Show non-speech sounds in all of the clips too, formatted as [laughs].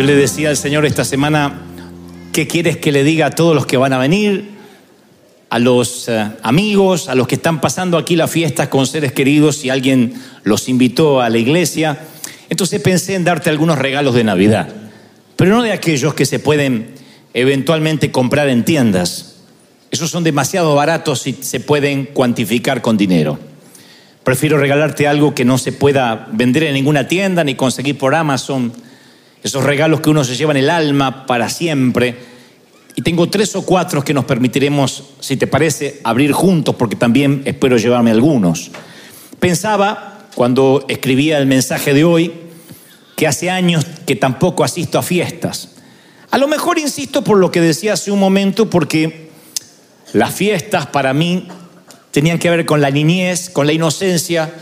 Yo le decía al Señor esta semana, ¿qué quieres que le diga a todos los que van a venir? A los eh, amigos, a los que están pasando aquí la fiesta con seres queridos, si alguien los invitó a la iglesia. Entonces pensé en darte algunos regalos de Navidad, pero no de aquellos que se pueden eventualmente comprar en tiendas. Esos son demasiado baratos y se pueden cuantificar con dinero. Prefiero regalarte algo que no se pueda vender en ninguna tienda ni conseguir por Amazon esos regalos que uno se lleva en el alma para siempre. Y tengo tres o cuatro que nos permitiremos, si te parece, abrir juntos, porque también espero llevarme algunos. Pensaba, cuando escribía el mensaje de hoy, que hace años que tampoco asisto a fiestas. A lo mejor insisto por lo que decía hace un momento, porque las fiestas para mí tenían que ver con la niñez, con la inocencia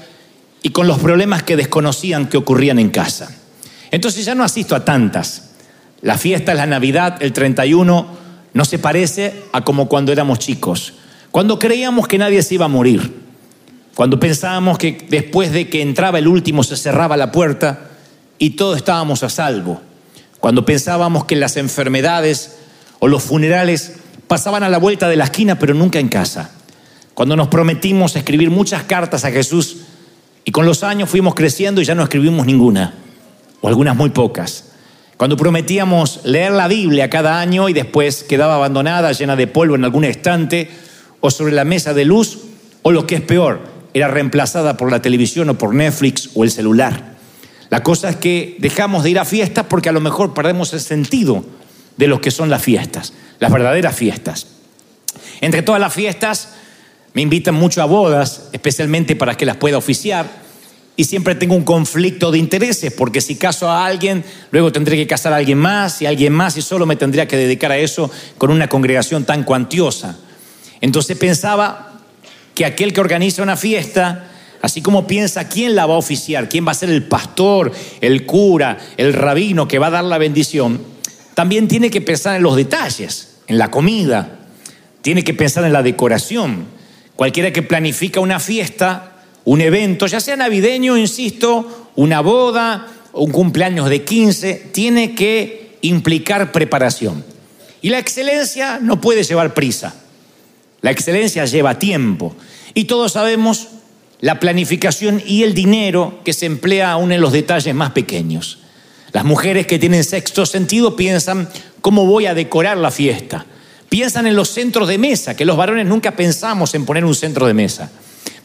y con los problemas que desconocían que ocurrían en casa. Entonces ya no asisto a tantas. La fiesta, la Navidad, el 31, no se parece a como cuando éramos chicos, cuando creíamos que nadie se iba a morir, cuando pensábamos que después de que entraba el último se cerraba la puerta y todos estábamos a salvo, cuando pensábamos que las enfermedades o los funerales pasaban a la vuelta de la esquina pero nunca en casa, cuando nos prometimos escribir muchas cartas a Jesús y con los años fuimos creciendo y ya no escribimos ninguna o algunas muy pocas. Cuando prometíamos leer la Biblia cada año y después quedaba abandonada, llena de polvo en algún estante o sobre la mesa de luz, o lo que es peor, era reemplazada por la televisión o por Netflix o el celular. La cosa es que dejamos de ir a fiestas porque a lo mejor perdemos el sentido de lo que son las fiestas, las verdaderas fiestas. Entre todas las fiestas me invitan mucho a bodas, especialmente para que las pueda oficiar y siempre tengo un conflicto de intereses, porque si caso a alguien, luego tendré que casar a alguien más y alguien más y solo me tendría que dedicar a eso con una congregación tan cuantiosa. Entonces pensaba que aquel que organiza una fiesta, así como piensa quién la va a oficiar, quién va a ser el pastor, el cura, el rabino que va a dar la bendición, también tiene que pensar en los detalles, en la comida, tiene que pensar en la decoración. Cualquiera que planifica una fiesta un evento, ya sea navideño, insisto, una boda, un cumpleaños de 15, tiene que implicar preparación. Y la excelencia no puede llevar prisa. La excelencia lleva tiempo. Y todos sabemos la planificación y el dinero que se emplea aún en los detalles más pequeños. Las mujeres que tienen sexto sentido piensan cómo voy a decorar la fiesta. Piensan en los centros de mesa, que los varones nunca pensamos en poner un centro de mesa.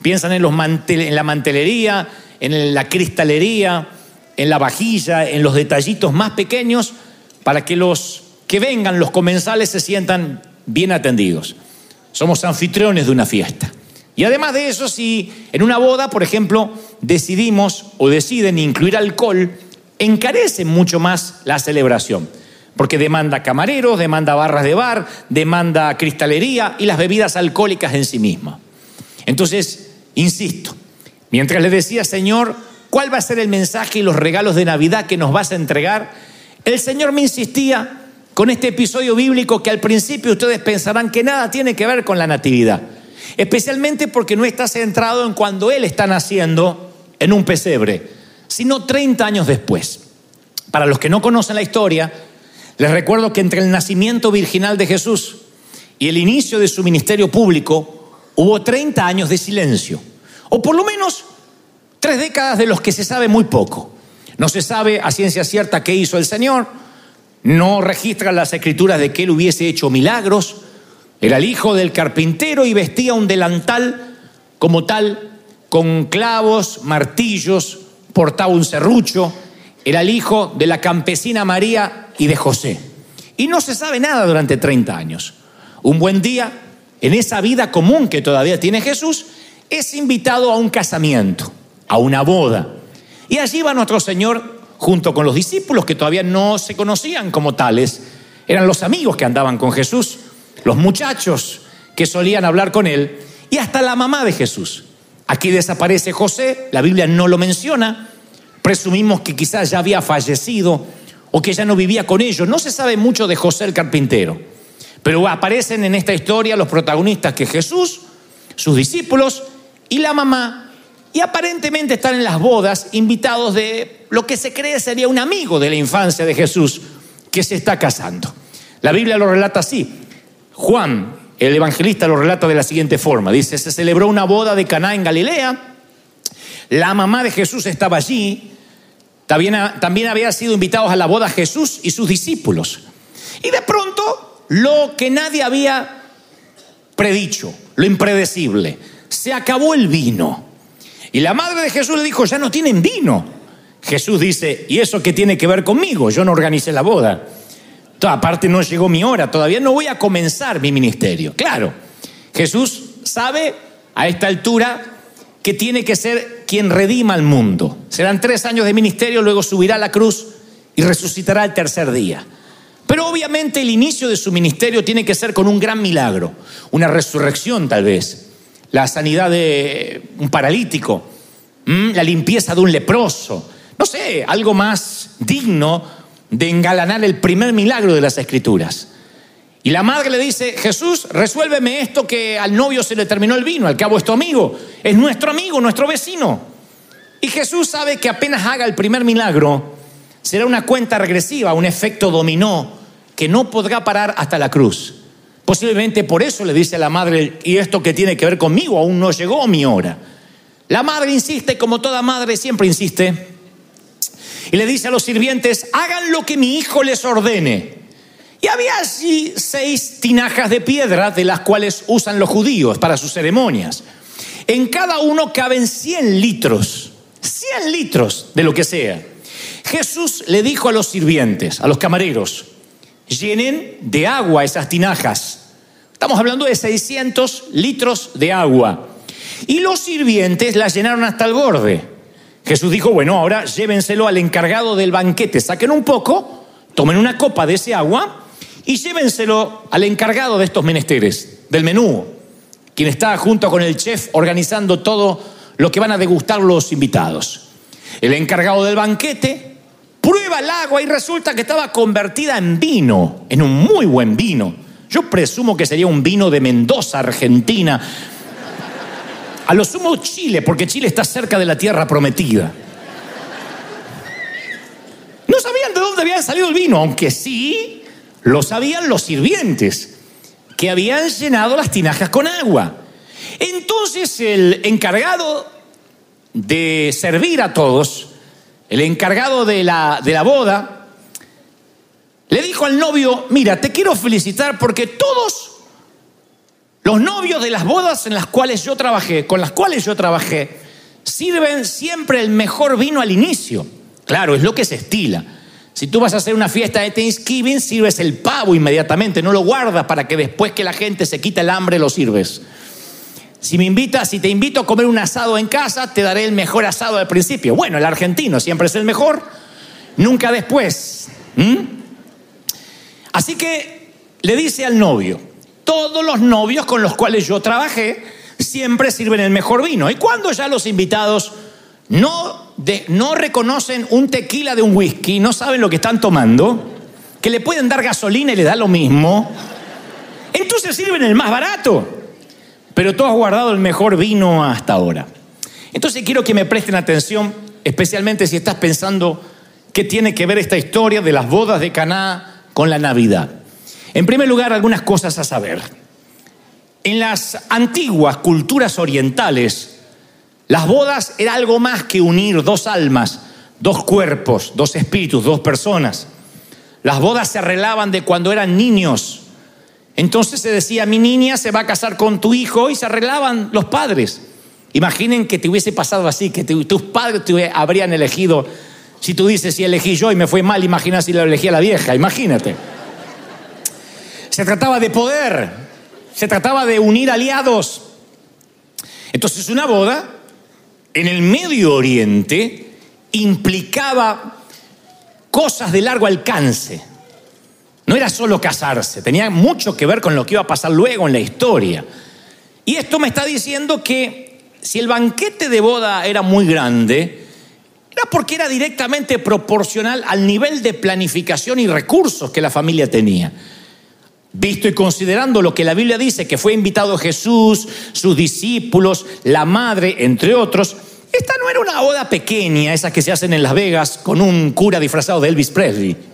Piensan en, la mantelería, en la cristalería, en la vajilla, en los detallitos más pequeños, para que los que vengan, los comensales, se sientan bien atendidos. Somos anfitriones de una fiesta. Y además de eso, si en una boda, por ejemplo, decidimos o deciden incluir alcohol, encarece mucho más la celebración. Porque demanda camareros, demanda barras de bar, demanda cristalería y las bebidas alcohólicas en sí mismas. Entonces, Insisto, mientras le decía, Señor, ¿cuál va a ser el mensaje y los regalos de Navidad que nos vas a entregar? El Señor me insistía con este episodio bíblico que al principio ustedes pensarán que nada tiene que ver con la natividad, especialmente porque no está centrado en cuando Él está naciendo en un pesebre, sino 30 años después. Para los que no conocen la historia, les recuerdo que entre el nacimiento virginal de Jesús y el inicio de su ministerio público, hubo 30 años de silencio, o por lo menos tres décadas de los que se sabe muy poco. No se sabe a ciencia cierta qué hizo el Señor, no registran las escrituras de que él hubiese hecho milagros, era el hijo del carpintero y vestía un delantal como tal, con clavos, martillos, portaba un serrucho, era el hijo de la campesina María y de José. Y no se sabe nada durante 30 años. Un buen día en esa vida común que todavía tiene Jesús, es invitado a un casamiento, a una boda. Y allí va nuestro Señor junto con los discípulos que todavía no se conocían como tales. Eran los amigos que andaban con Jesús, los muchachos que solían hablar con él y hasta la mamá de Jesús. Aquí desaparece José, la Biblia no lo menciona, presumimos que quizás ya había fallecido o que ya no vivía con ellos. No se sabe mucho de José el carpintero. Pero aparecen en esta historia los protagonistas que Jesús, sus discípulos y la mamá y aparentemente están en las bodas invitados de lo que se cree sería un amigo de la infancia de Jesús que se está casando. La Biblia lo relata así. Juan, el evangelista, lo relata de la siguiente forma. Dice, se celebró una boda de Caná en Galilea. La mamá de Jesús estaba allí. También, también había sido invitados a la boda Jesús y sus discípulos. Y de pronto, lo que nadie había predicho, lo impredecible, se acabó el vino. Y la madre de Jesús le dijo, ya no tienen vino. Jesús dice, ¿y eso qué tiene que ver conmigo? Yo no organicé la boda. Aparte no llegó mi hora, todavía no voy a comenzar mi ministerio. Claro, Jesús sabe a esta altura que tiene que ser quien redima al mundo. Serán tres años de ministerio, luego subirá a la cruz y resucitará el tercer día. Pero obviamente el inicio de su ministerio tiene que ser con un gran milagro, una resurrección tal vez la sanidad de un paralítico, la limpieza de un leproso, no sé, algo más digno de engalanar el primer milagro de las escrituras. Y la madre le dice, Jesús, resuélveme esto que al novio se le terminó el vino, al cabo es tu amigo, es nuestro amigo, nuestro vecino. Y Jesús sabe que apenas haga el primer milagro, será una cuenta regresiva, un efecto dominó que no podrá parar hasta la cruz. Posiblemente por eso le dice a la madre, ¿y esto que tiene que ver conmigo? Aún no llegó mi hora. La madre insiste, como toda madre siempre insiste, y le dice a los sirvientes, hagan lo que mi hijo les ordene. Y había allí seis tinajas de piedra de las cuales usan los judíos para sus ceremonias. En cada uno caben 100 litros, 100 litros de lo que sea. Jesús le dijo a los sirvientes, a los camareros, llenen de agua esas tinajas. Estamos hablando de 600 litros de agua. Y los sirvientes las llenaron hasta el borde. Jesús dijo, bueno, ahora llévenselo al encargado del banquete, saquen un poco, tomen una copa de ese agua y llévenselo al encargado de estos menesteres, del menú, quien está junto con el chef organizando todo lo que van a degustar los invitados. El encargado del banquete prueba el agua y resulta que estaba convertida en vino, en un muy buen vino. Yo presumo que sería un vino de Mendoza, Argentina. A lo sumo Chile, porque Chile está cerca de la tierra prometida. No sabían de dónde había salido el vino, aunque sí lo sabían los sirvientes, que habían llenado las tinajas con agua. Entonces el encargado de servir a todos el encargado de la, de la boda, le dijo al novio, mira, te quiero felicitar porque todos los novios de las bodas en las cuales yo trabajé, con las cuales yo trabajé, sirven siempre el mejor vino al inicio. Claro, es lo que se estila. Si tú vas a hacer una fiesta de Thanksgiving, sirves el pavo inmediatamente, no lo guardas para que después que la gente se quita el hambre lo sirves. Si me invitas, si te invito a comer un asado en casa, te daré el mejor asado al principio. Bueno, el argentino siempre es el mejor, nunca después. Así que le dice al novio, todos los novios con los cuales yo trabajé siempre sirven el mejor vino. Y cuando ya los invitados no, no reconocen un tequila de un whisky, no saben lo que están tomando, que le pueden dar gasolina y le da lo mismo, entonces sirven el más barato pero tú has guardado el mejor vino hasta ahora. Entonces quiero que me presten atención, especialmente si estás pensando qué tiene que ver esta historia de las bodas de Caná con la Navidad. En primer lugar, algunas cosas a saber. En las antiguas culturas orientales, las bodas era algo más que unir dos almas, dos cuerpos, dos espíritus, dos personas. Las bodas se arreglaban de cuando eran niños entonces se decía, mi niña se va a casar con tu hijo y se arreglaban los padres. Imaginen que te hubiese pasado así, que tus padres te habrían elegido. Si tú dices, si elegí yo y me fue mal, imagina si lo elegí a la vieja, imagínate. Se trataba de poder, se trataba de unir aliados. Entonces una boda en el Medio Oriente implicaba cosas de largo alcance. No era solo casarse, tenía mucho que ver con lo que iba a pasar luego en la historia. Y esto me está diciendo que si el banquete de boda era muy grande, era porque era directamente proporcional al nivel de planificación y recursos que la familia tenía. Visto y considerando lo que la Biblia dice, que fue invitado Jesús, sus discípulos, la madre, entre otros, esta no era una boda pequeña, esas que se hacen en Las Vegas con un cura disfrazado de Elvis Presley.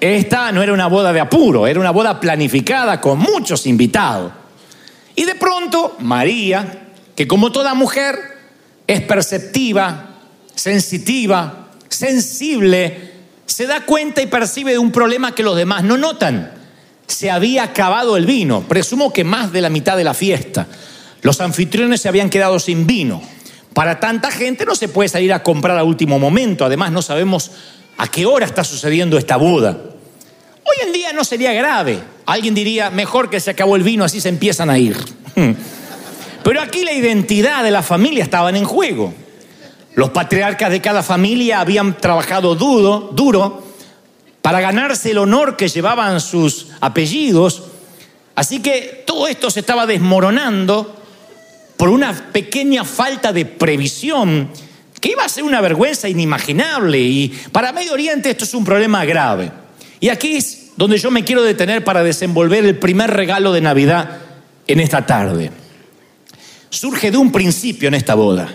Esta no era una boda de apuro, era una boda planificada con muchos invitados. Y de pronto, María, que como toda mujer es perceptiva, sensitiva, sensible, se da cuenta y percibe de un problema que los demás no notan. Se había acabado el vino, presumo que más de la mitad de la fiesta. Los anfitriones se habían quedado sin vino. Para tanta gente no se puede salir a comprar a último momento, además no sabemos a qué hora está sucediendo esta boda. Hoy en día no sería grave. Alguien diría, mejor que se acabó el vino, así se empiezan a ir. Pero aquí la identidad de la familia estaba en juego. Los patriarcas de cada familia habían trabajado duro, duro para ganarse el honor que llevaban sus apellidos. Así que todo esto se estaba desmoronando por una pequeña falta de previsión iba a ser una vergüenza inimaginable. Y para Medio Oriente esto es un problema grave. Y aquí es donde yo me quiero detener para desenvolver el primer regalo de Navidad en esta tarde. Surge de un principio en esta boda.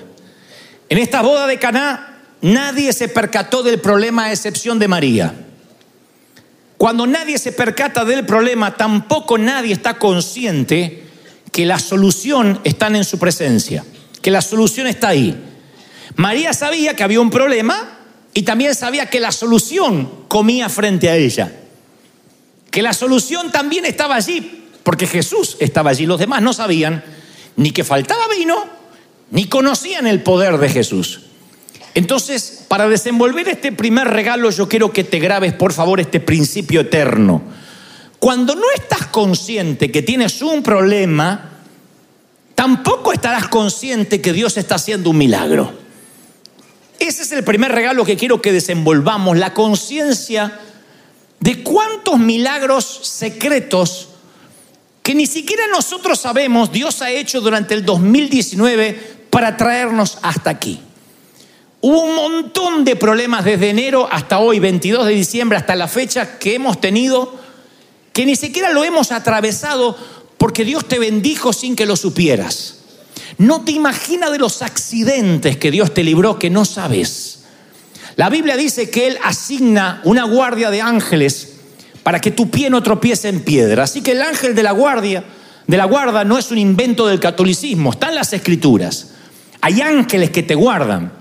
En esta boda de Caná nadie se percató del problema a excepción de María. Cuando nadie se percata del problema, tampoco nadie está consciente que la solución está en su presencia, que la solución está ahí. María sabía que había un problema y también sabía que la solución comía frente a ella. Que la solución también estaba allí, porque Jesús estaba allí. Los demás no sabían ni que faltaba vino, ni conocían el poder de Jesús. Entonces, para desenvolver este primer regalo, yo quiero que te grabes, por favor, este principio eterno. Cuando no estás consciente que tienes un problema, tampoco estarás consciente que Dios está haciendo un milagro. Ese es el primer regalo que quiero que desenvolvamos, la conciencia de cuántos milagros secretos que ni siquiera nosotros sabemos Dios ha hecho durante el 2019 para traernos hasta aquí. Hubo un montón de problemas desde enero hasta hoy, 22 de diciembre, hasta la fecha que hemos tenido, que ni siquiera lo hemos atravesado porque Dios te bendijo sin que lo supieras. No te imaginas de los accidentes que Dios te libró que no sabes. La Biblia dice que Él asigna una guardia de ángeles para que tu pie no tropiece en piedra. Así que el ángel de la guardia, de la guarda, no es un invento del catolicismo, está en las escrituras. Hay ángeles que te guardan.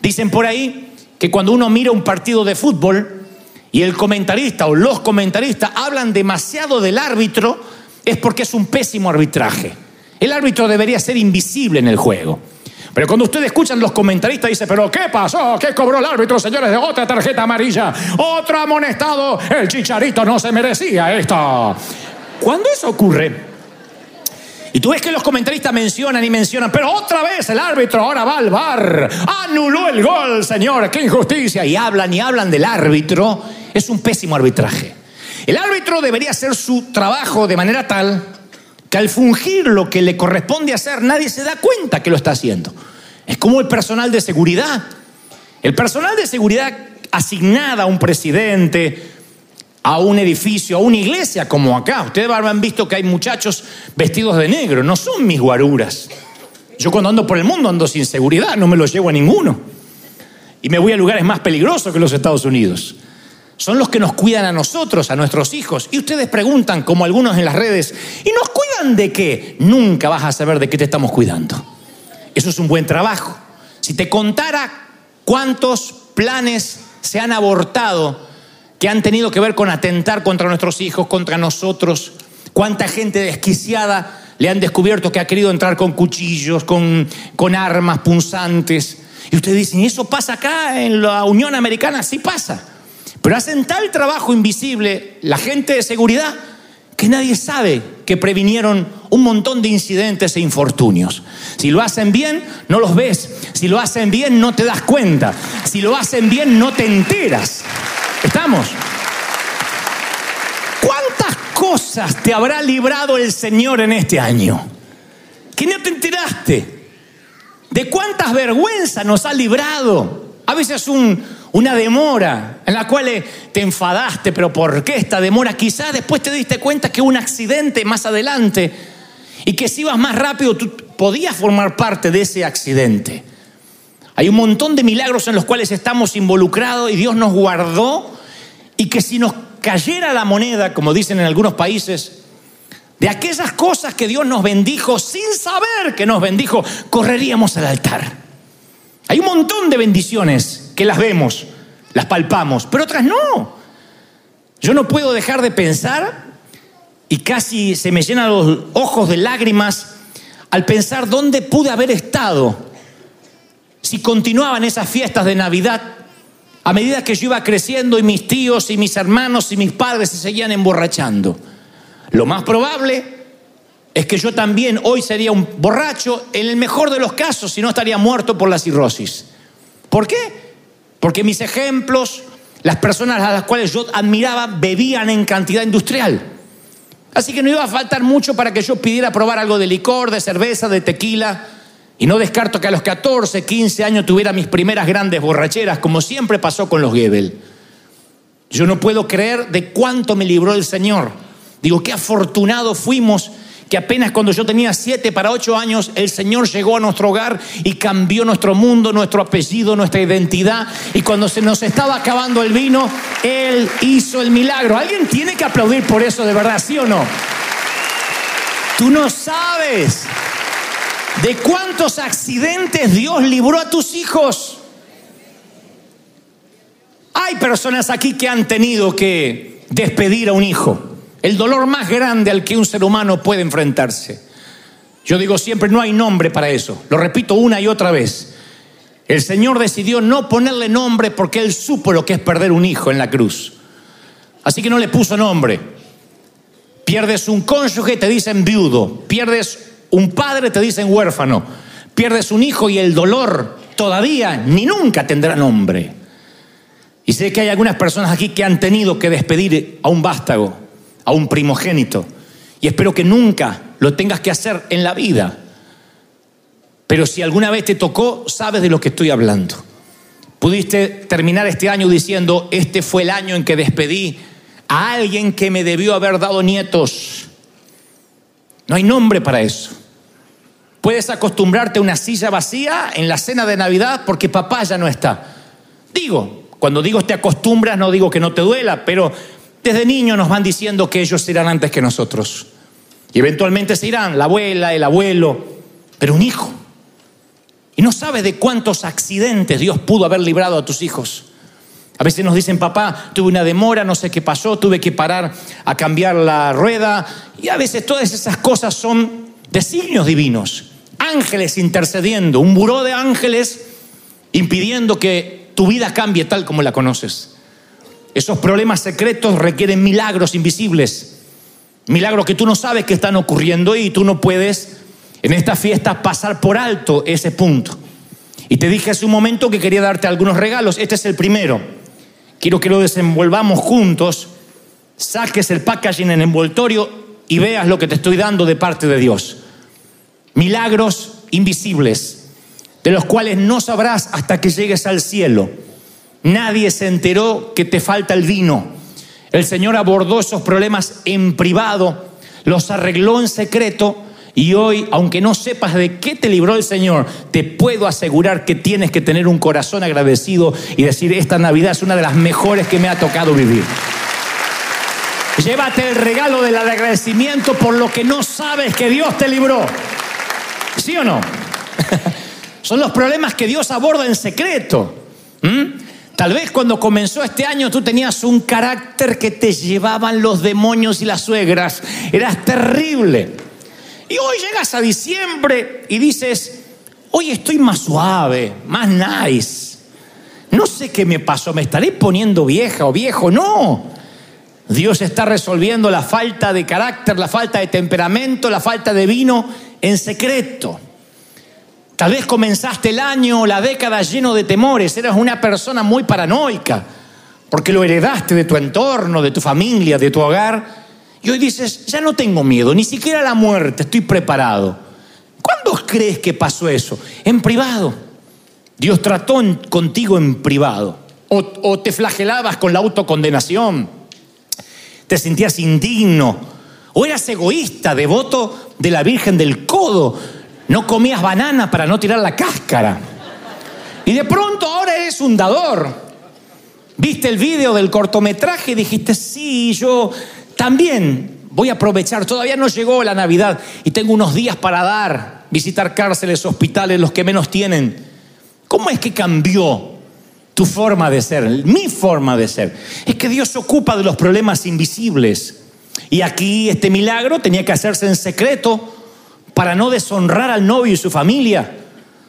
Dicen por ahí que cuando uno mira un partido de fútbol y el comentarista o los comentaristas hablan demasiado del árbitro, es porque es un pésimo arbitraje. El árbitro debería ser invisible en el juego. Pero cuando ustedes escuchan los comentaristas, dice, pero ¿qué pasó? ¿Qué cobró el árbitro, señores? De otra tarjeta amarilla, otro amonestado, el chicharito no se merecía esto. Cuando eso ocurre, y tú ves que los comentaristas mencionan y mencionan, pero otra vez el árbitro ahora va al bar. Anuló el gol, señor, qué injusticia. Y hablan y hablan del árbitro. Es un pésimo arbitraje. El árbitro debería hacer su trabajo de manera tal que al fungir lo que le corresponde hacer, nadie se da cuenta que lo está haciendo. Es como el personal de seguridad. El personal de seguridad asignada a un presidente, a un edificio, a una iglesia como acá. Ustedes habrán visto que hay muchachos vestidos de negro, no son mis guaruras. Yo cuando ando por el mundo ando sin seguridad, no me los llevo a ninguno. Y me voy a lugares más peligrosos que los Estados Unidos. Son los que nos cuidan a nosotros, a nuestros hijos. Y ustedes preguntan, como algunos en las redes, ¿y nos cuidan de qué? Nunca vas a saber de qué te estamos cuidando. Eso es un buen trabajo. Si te contara cuántos planes se han abortado que han tenido que ver con atentar contra nuestros hijos, contra nosotros. Cuánta gente desquiciada le han descubierto que ha querido entrar con cuchillos, con, con armas punzantes. Y ustedes dicen, ¿y eso pasa acá en la Unión Americana? Sí pasa. Pero hacen tal trabajo invisible la gente de seguridad que nadie sabe que previnieron un montón de incidentes e infortunios. Si lo hacen bien, no los ves. Si lo hacen bien, no te das cuenta. Si lo hacen bien, no te enteras. ¿Estamos? ¿Cuántas cosas te habrá librado el Señor en este año? Que no te enteraste. ¿De cuántas vergüenzas nos ha librado? A veces una demora en la cual te enfadaste, pero ¿por qué esta demora? Quizás después te diste cuenta que hubo un accidente más adelante y que si ibas más rápido tú podías formar parte de ese accidente. Hay un montón de milagros en los cuales estamos involucrados y Dios nos guardó y que si nos cayera la moneda, como dicen en algunos países, de aquellas cosas que Dios nos bendijo sin saber que nos bendijo, correríamos al altar. Hay un montón de bendiciones que las vemos, las palpamos, pero otras no. Yo no puedo dejar de pensar y casi se me llenan los ojos de lágrimas al pensar dónde pude haber estado si continuaban esas fiestas de Navidad a medida que yo iba creciendo y mis tíos y mis hermanos y mis padres se seguían emborrachando. Lo más probable es que yo también hoy sería un borracho, en el mejor de los casos, si no estaría muerto por la cirrosis. ¿Por qué? Porque mis ejemplos, las personas a las cuales yo admiraba, bebían en cantidad industrial. Así que no iba a faltar mucho para que yo pidiera probar algo de licor, de cerveza, de tequila. Y no descarto que a los 14, 15 años tuviera mis primeras grandes borracheras, como siempre pasó con los Gebel. Yo no puedo creer de cuánto me libró el Señor. Digo, qué afortunados fuimos que apenas cuando yo tenía siete para ocho años, el Señor llegó a nuestro hogar y cambió nuestro mundo, nuestro apellido, nuestra identidad. Y cuando se nos estaba acabando el vino, Él hizo el milagro. ¿Alguien tiene que aplaudir por eso de verdad, sí o no? Tú no sabes de cuántos accidentes Dios libró a tus hijos. Hay personas aquí que han tenido que despedir a un hijo. El dolor más grande al que un ser humano puede enfrentarse. Yo digo siempre, no hay nombre para eso. Lo repito una y otra vez. El Señor decidió no ponerle nombre porque Él supo lo que es perder un hijo en la cruz. Así que no le puso nombre. Pierdes un cónyuge, te dicen viudo. Pierdes un padre, te dicen huérfano. Pierdes un hijo y el dolor todavía ni nunca tendrá nombre. Y sé que hay algunas personas aquí que han tenido que despedir a un vástago a un primogénito. Y espero que nunca lo tengas que hacer en la vida. Pero si alguna vez te tocó, sabes de lo que estoy hablando. Pudiste terminar este año diciendo, este fue el año en que despedí a alguien que me debió haber dado nietos. No hay nombre para eso. Puedes acostumbrarte a una silla vacía en la cena de Navidad porque papá ya no está. Digo, cuando digo te acostumbras, no digo que no te duela, pero desde niños nos van diciendo que ellos irán antes que nosotros. Y eventualmente se irán, la abuela, el abuelo, pero un hijo. Y no sabes de cuántos accidentes Dios pudo haber librado a tus hijos. A veces nos dicen, papá, tuve una demora, no sé qué pasó, tuve que parar a cambiar la rueda. Y a veces todas esas cosas son designios divinos. Ángeles intercediendo, un buró de ángeles impidiendo que tu vida cambie tal como la conoces. Esos problemas secretos requieren milagros invisibles, milagros que tú no sabes que están ocurriendo y tú no puedes en esta fiesta pasar por alto ese punto. Y te dije hace un momento que quería darte algunos regalos, este es el primero. Quiero que lo desenvolvamos juntos, saques el packaging en envoltorio y veas lo que te estoy dando de parte de Dios. Milagros invisibles, de los cuales no sabrás hasta que llegues al cielo Nadie se enteró que te falta el vino. El Señor abordó esos problemas en privado, los arregló en secreto y hoy, aunque no sepas de qué te libró el Señor, te puedo asegurar que tienes que tener un corazón agradecido y decir, esta Navidad es una de las mejores que me ha tocado vivir. Llévate el regalo del agradecimiento por lo que no sabes que Dios te libró. ¿Sí o no? [laughs] Son los problemas que Dios aborda en secreto. Tal vez cuando comenzó este año tú tenías un carácter que te llevaban los demonios y las suegras. Eras terrible. Y hoy llegas a diciembre y dices, hoy estoy más suave, más nice. No sé qué me pasó, me estaré poniendo vieja o viejo. No. Dios está resolviendo la falta de carácter, la falta de temperamento, la falta de vino en secreto. Tal vez comenzaste el año o la década lleno de temores, eras una persona muy paranoica, porque lo heredaste de tu entorno, de tu familia, de tu hogar. Y hoy dices, ya no tengo miedo, ni siquiera la muerte, estoy preparado. ¿Cuándo crees que pasó eso? En privado. Dios trató contigo en privado. O, o te flagelabas con la autocondenación. Te sentías indigno. O eras egoísta, devoto de la Virgen del Codo no comías banana para no tirar la cáscara. Y de pronto ahora eres un dador. Viste el video del cortometraje dijiste, sí, yo también voy a aprovechar. Todavía no llegó la Navidad y tengo unos días para dar, visitar cárceles, hospitales, los que menos tienen. ¿Cómo es que cambió tu forma de ser, mi forma de ser? Es que Dios se ocupa de los problemas invisibles. Y aquí este milagro tenía que hacerse en secreto para no deshonrar al novio y su familia.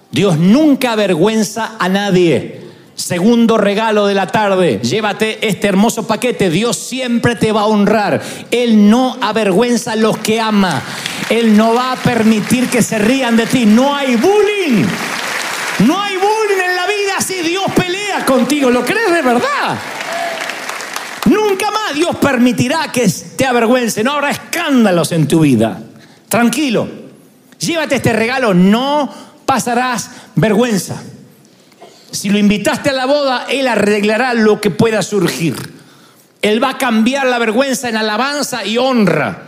Dios nunca avergüenza a nadie. Segundo regalo de la tarde, llévate este hermoso paquete. Dios siempre te va a honrar. Él no avergüenza a los que ama. Él no va a permitir que se rían de ti. No hay bullying. No hay bullying en la vida si Dios pelea contigo. ¿Lo crees de verdad? Nunca más Dios permitirá que te avergüence. No habrá escándalos en tu vida. Tranquilo. Llévate este regalo. No pasarás vergüenza. Si lo invitaste a la boda, Él arreglará lo que pueda surgir. Él va a cambiar la vergüenza en alabanza y honra.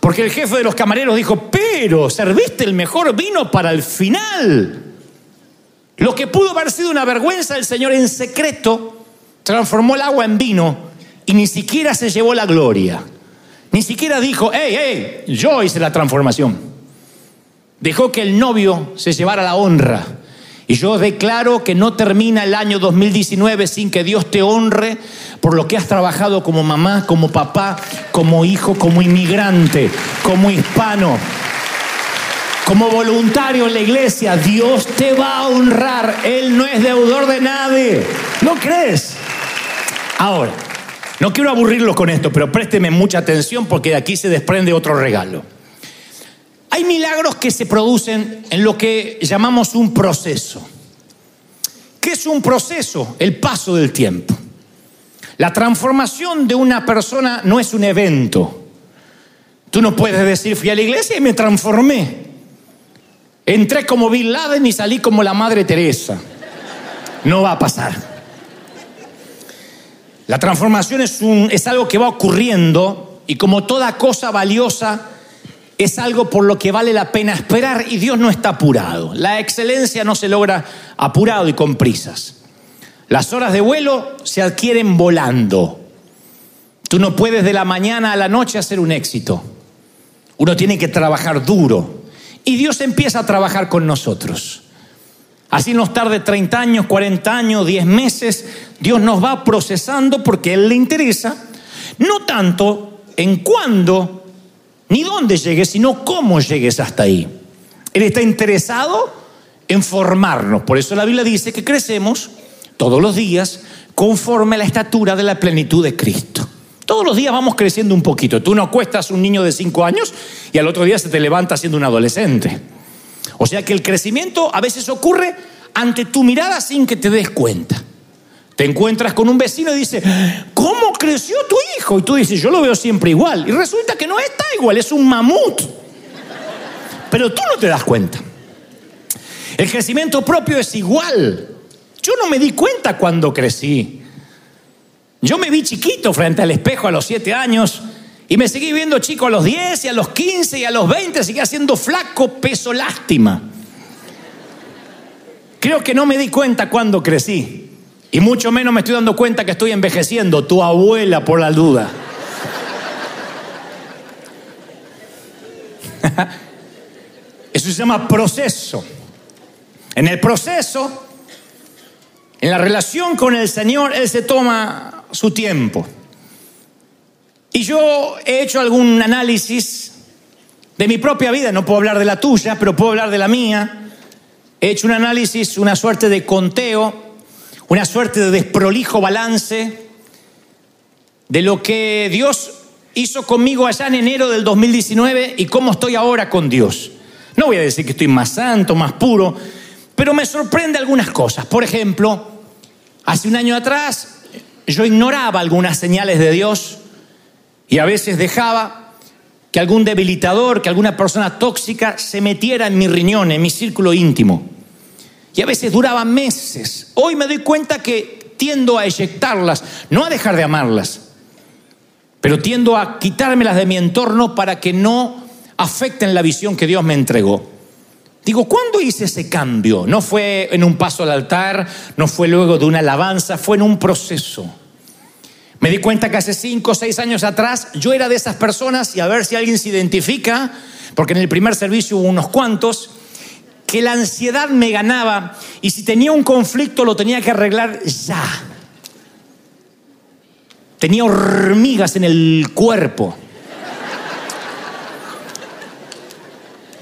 Porque el jefe de los camareros dijo, pero serviste el mejor vino para el final. Lo que pudo haber sido una vergüenza, el Señor en secreto transformó el agua en vino y ni siquiera se llevó la gloria. Ni siquiera dijo, hey, hey, yo hice la transformación. Dejó que el novio se llevara la honra. Y yo declaro que no termina el año 2019 sin que Dios te honre por lo que has trabajado como mamá, como papá, como hijo, como inmigrante, como hispano, como voluntario en la iglesia. Dios te va a honrar. Él no es deudor de nadie. ¿No crees? Ahora, no quiero aburrirlos con esto, pero présteme mucha atención porque de aquí se desprende otro regalo. Hay milagros que se producen en lo que llamamos un proceso. ¿Qué es un proceso? El paso del tiempo. La transformación de una persona no es un evento. Tú no puedes decir, fui a la iglesia y me transformé. Entré como Bin Laden y salí como la Madre Teresa. No va a pasar. La transformación es, algo que va ocurriendo y como toda cosa valiosa, es algo por lo que vale la pena esperar y Dios no está apurado. La excelencia no se logra apurado y con prisas. Las horas de vuelo se adquieren volando. Tú no puedes de la mañana a la noche hacer un éxito. Uno tiene que trabajar duro. Y Dios empieza a trabajar con nosotros. Así nos tarde 30 años, 40 años, 10 meses. Dios nos va procesando porque Él le interesa. No tanto en cuándo ni dónde llegues, sino cómo llegues hasta ahí. Él está interesado en formarnos. Por eso la Biblia dice que crecemos todos los días conforme a la estatura de la plenitud de Cristo. Todos los días vamos creciendo un poquito. Tú no cuestas un niño de cinco años y al otro día se te levanta siendo un adolescente. O sea que el crecimiento a veces ocurre ante tu mirada sin que te des cuenta. Te encuentras con un vecino y dice, ¿cómo creció tu hijo? Y tú dices, yo lo veo siempre igual. Y resulta que no está igual, es un mamut. Pero tú no te das cuenta. El crecimiento propio es igual. Yo no me di cuenta cuando crecí. Yo me vi chiquito frente al espejo a los 7 años y me seguí viendo chico a los 10 y a los 15 y a los 20, seguía siendo flaco, peso lástima. Creo que no me di cuenta cuando crecí. Y mucho menos me estoy dando cuenta que estoy envejeciendo, tu abuela por la duda. [laughs] Eso se llama proceso. En el proceso, en la relación con el Señor, Él se toma su tiempo. Y yo he hecho algún análisis de mi propia vida, no puedo hablar de la tuya, pero puedo hablar de la mía. He hecho un análisis, una suerte de conteo una suerte de desprolijo balance de lo que Dios hizo conmigo allá en enero del 2019 y cómo estoy ahora con Dios. No voy a decir que estoy más santo, más puro, pero me sorprende algunas cosas. Por ejemplo, hace un año atrás yo ignoraba algunas señales de Dios y a veces dejaba que algún debilitador, que alguna persona tóxica se metiera en mi riñón, en mi círculo íntimo y a veces duraban meses. Hoy me doy cuenta que tiendo a eyectarlas, no a dejar de amarlas, pero tiendo a quitármelas de mi entorno para que no afecten la visión que Dios me entregó. Digo, ¿cuándo hice ese cambio? No fue en un paso al altar, no fue luego de una alabanza, fue en un proceso. Me di cuenta que hace cinco o seis años atrás yo era de esas personas, y a ver si alguien se identifica, porque en el primer servicio hubo unos cuantos, que la ansiedad me ganaba y si tenía un conflicto lo tenía que arreglar ya. Tenía hormigas en el cuerpo.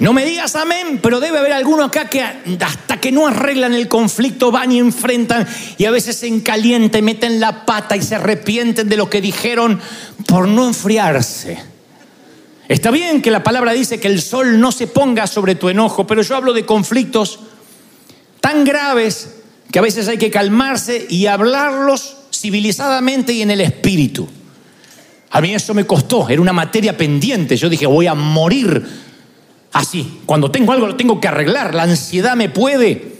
No me digas amén, pero debe haber alguno acá que hasta que no arreglan el conflicto van y enfrentan y a veces se encalientan, meten la pata y se arrepienten de lo que dijeron por no enfriarse. Está bien que la palabra dice que el sol no se ponga sobre tu enojo, pero yo hablo de conflictos tan graves que a veces hay que calmarse y hablarlos civilizadamente y en el espíritu. A mí eso me costó, era una materia pendiente. Yo dije, voy a morir así. Cuando tengo algo lo tengo que arreglar. La ansiedad me puede.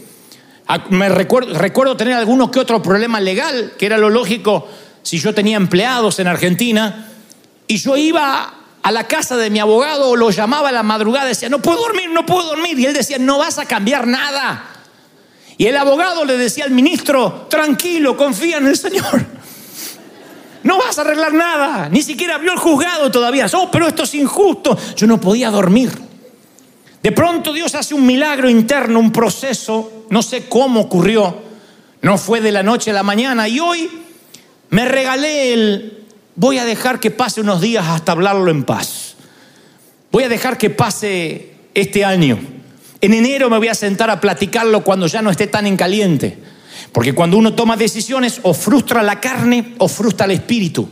Me recuerdo, recuerdo tener alguno que otro problema legal, que era lo lógico si yo tenía empleados en Argentina, y yo iba a la casa de mi abogado o lo llamaba a la madrugada, decía, no puedo dormir, no puedo dormir. Y él decía, no vas a cambiar nada. Y el abogado le decía al ministro, tranquilo, confía en el Señor. No vas a arreglar nada. Ni siquiera vio el juzgado todavía. Oh, pero esto es injusto. Yo no podía dormir. De pronto Dios hace un milagro interno, un proceso, no sé cómo ocurrió, no fue de la noche a la mañana y hoy me regalé el, voy a dejar que pase unos días hasta hablarlo en paz. Voy a dejar que pase este año. En enero me voy a sentar a platicarlo cuando ya no esté tan en caliente. Porque cuando uno toma decisiones o frustra la carne o frustra el espíritu.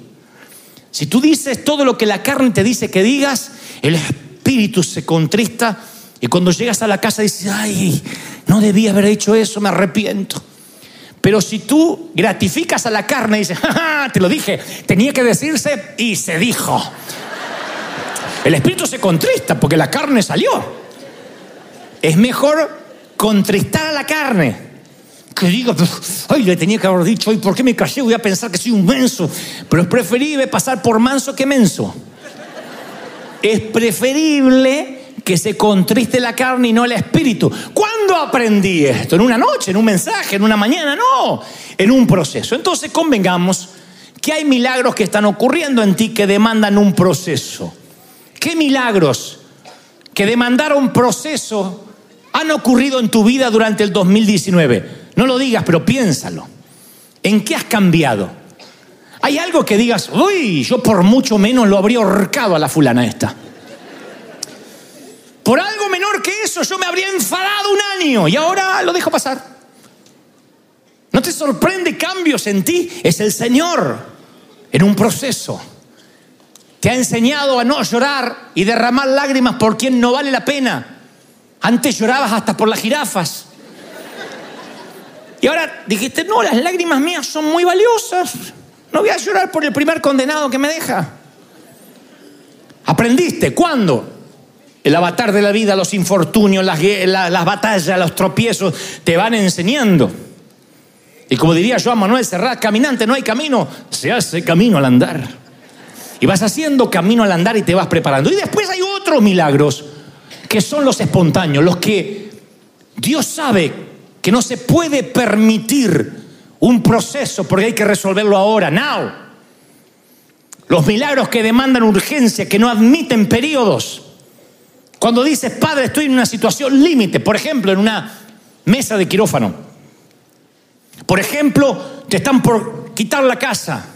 Si tú dices todo lo que la carne te dice que digas, el espíritu se contrista y cuando llegas a la casa dices, ay, no debía haber hecho eso, me arrepiento. Pero si tú gratificas a la carne y dices, te lo dije, tenía que decirse y se dijo. El espíritu se contrista porque la carne salió. Es mejor contristar a la carne que diga, ay, le tenía que haber dicho, ay, ¿por qué me callé? Voy a pensar que soy un menso. Pero es preferible pasar por manso que menso. Es preferible que se contriste la carne y no el espíritu. ¿Cuándo aprendí esto? ¿En una noche? ¿En un mensaje? ¿En una mañana? No, en un proceso. Entonces convengamos que hay milagros que están ocurriendo en ti que demandan un proceso. ¿Qué milagros que demandaron proceso han ocurrido en tu vida durante el 2019? No lo digas, pero piénsalo. ¿En qué has cambiado? ¿Hay algo que digas, uy, yo por mucho menos lo habría ahorcado a la fulana esta? Por algo menor que eso yo me habría enfadado un año y ahora lo dejo pasar. ¿No te sorprende cambios en ti? Es el Señor en un proceso. Te ha enseñado a no llorar y derramar lágrimas por quien no vale la pena. Antes llorabas hasta por las jirafas. Y ahora dijiste, no, las lágrimas mías son muy valiosas. No voy a llorar por el primer condenado que me deja. Aprendiste, ¿cuándo? El avatar de la vida, los infortunios, las, las, batallas, los tropiezos, te van enseñando. Y como diría Joan Manuel Serrat, caminante no hay camino, se hace camino al andar. Y vas haciendo camino al andar y te vas preparando. Y después hay otros milagros, que son los espontáneos, los que Dios sabe que no se puede permitir un proceso porque hay que resolverlo ahora, now. Los milagros que demandan urgencia, que no admiten periodos. Cuando dices, padre, estoy en una situación límite, por ejemplo, en una mesa de quirófano. Por ejemplo, te están por quitar la casa.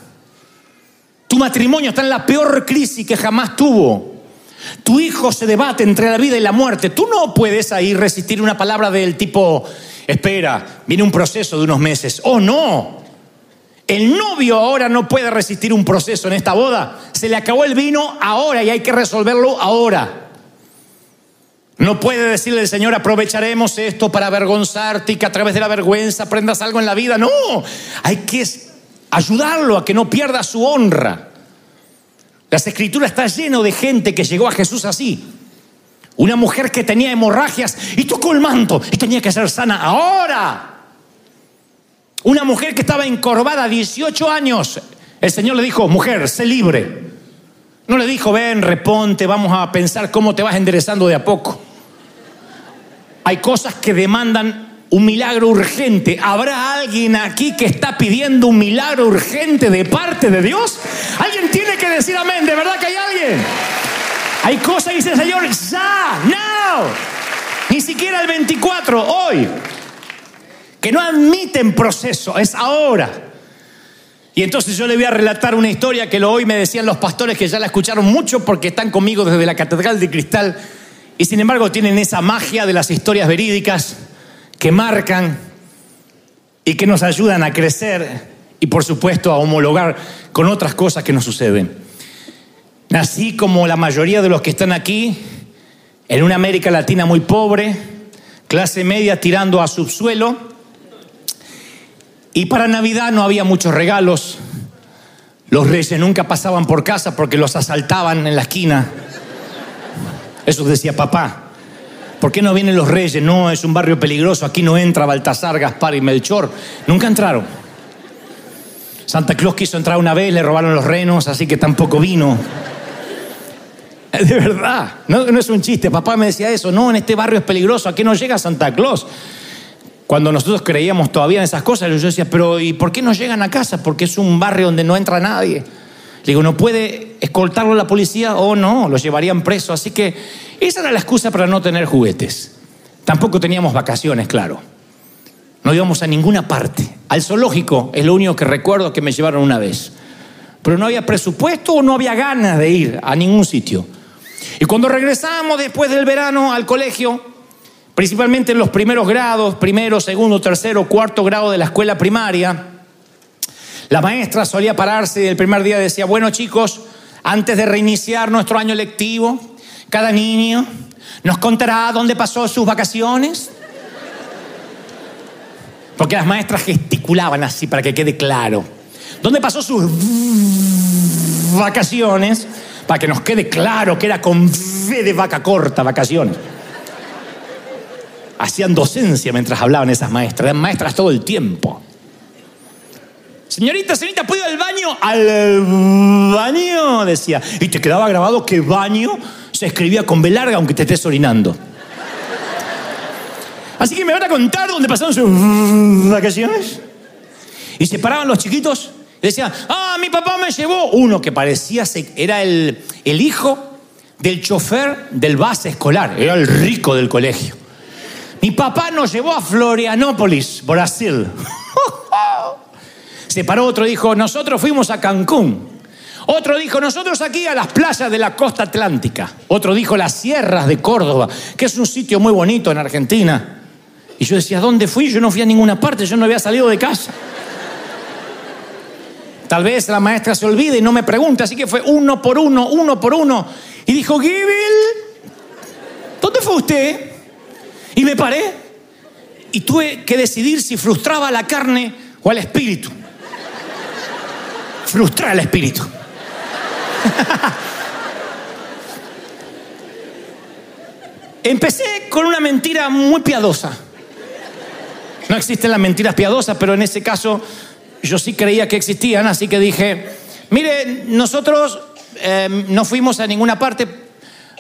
Tu matrimonio está en la peor crisis que jamás tuvo. Tu hijo se debate entre la vida y la muerte. Tú no puedes ahí resistir una palabra del tipo, espera, viene un proceso de unos meses. Oh, no. El novio ahora no puede resistir un proceso en esta boda. Se le acabó el vino ahora y hay que resolverlo ahora. No puede decirle el Señor, aprovecharemos esto para avergonzarte y que a través de la vergüenza aprendas algo en la vida. No, hay que ayudarlo a que no pierda su honra. Las escrituras está lleno de gente que llegó a Jesús así. Una mujer que tenía hemorragias y tocó el manto y tenía que ser sana ahora. Una mujer que estaba encorvada 18 años. El Señor le dijo, mujer, sé libre. No le dijo, ven, reponte, vamos a pensar cómo te vas enderezando de a poco. Hay cosas que demandan un milagro urgente. ¿Habrá alguien aquí que está pidiendo un milagro urgente de parte de Dios? Alguien tiene que decir amén. ¿De verdad que hay alguien? Hay cosas que dice el Señor, ya, now. Ni siquiera el 24, hoy. Que no admiten proceso, es ahora. Y entonces yo le voy a relatar una historia que hoy me decían los pastores que ya la escucharon mucho porque están conmigo desde la Catedral de Cristal y sin embargo tienen esa magia de las historias verídicas que marcan y que nos ayudan a crecer y por supuesto a homologar con otras cosas que nos suceden. Nací como la mayoría de los que están aquí en una América Latina muy pobre, clase media tirando a subsuelo, y para Navidad no había muchos regalos. Los reyes nunca pasaban por casa porque los asaltaban en la esquina. Eso decía papá. ¿Por qué no vienen los reyes? No, es un barrio peligroso. Aquí no entra Baltasar, Gaspar y Melchor. Nunca entraron. Santa Claus quiso entrar una vez, le robaron los renos, así que tampoco vino. De verdad, no, es un chiste. Papá me decía eso. No, en este barrio es peligroso. Aquí no llega Santa Claus. Cuando nosotros creíamos todavía en esas cosas, yo decía, pero ¿y por qué no llegan a casa? Porque es un barrio donde no entra nadie. Le digo, ¿no puede escoltarlo la policía? O no, lo llevarían preso. Así que esa era la excusa para no tener juguetes. Tampoco teníamos vacaciones, claro. No íbamos a ninguna parte. Al zoológico es lo único que recuerdo que me llevaron una vez. Pero no había presupuesto o no había ganas de ir a ningún sitio. Y cuando regresamos después del verano al colegio, principalmente en los primeros grados, primero, segundo, tercero, cuarto grado de la escuela primaria, la maestra solía pararse y el primer día decía, bueno chicos, antes de reiniciar nuestro año lectivo, cada niño nos contará dónde pasó sus vacaciones. Porque las maestras gesticulaban así para que quede claro. ¿Dónde pasó sus vacaciones? Para que nos quede claro que era con V de vaca corta, vacaciones. Hacían docencia mientras hablaban esas maestras, eran maestras todo el tiempo. Señorita, señorita, ¿puedo ir al baño? Al baño, decía. Y te quedaba grabado que baño se escribía con B larga aunque te estés orinando. Así que me van a contar dónde pasaron sus vacaciones. Y se paraban los chiquitos y decían, ah, mi papá me llevó. Uno que parecía, era el, el hijo del chofer del bus escolar, era el rico del colegio. Mi papá nos llevó a Florianópolis, Brasil. [laughs] [laughs] Se paró otro, dijo, nosotros fuimos a Cancún. Otro dijo, nosotros aquí a las playas de la costa atlántica. Otro dijo, las sierras de Córdoba, que es un sitio muy bonito en Argentina. Y yo decía, ¿dónde fui? Yo no fui a ninguna parte, yo no había salido de casa. Tal vez la maestra se olvide y no me pregunte, así que fue uno por uno, uno por uno. Y dijo, Gibil, ¿dónde fue usted? Y me paré y tuve que decidir si frustraba la carne o al espíritu frustrar al espíritu. Empecé con una mentira muy piadosa. No existen las mentiras piadosas, pero en ese caso yo sí creía que existían, así que dije, mire, nosotros eh, no fuimos a ninguna parte.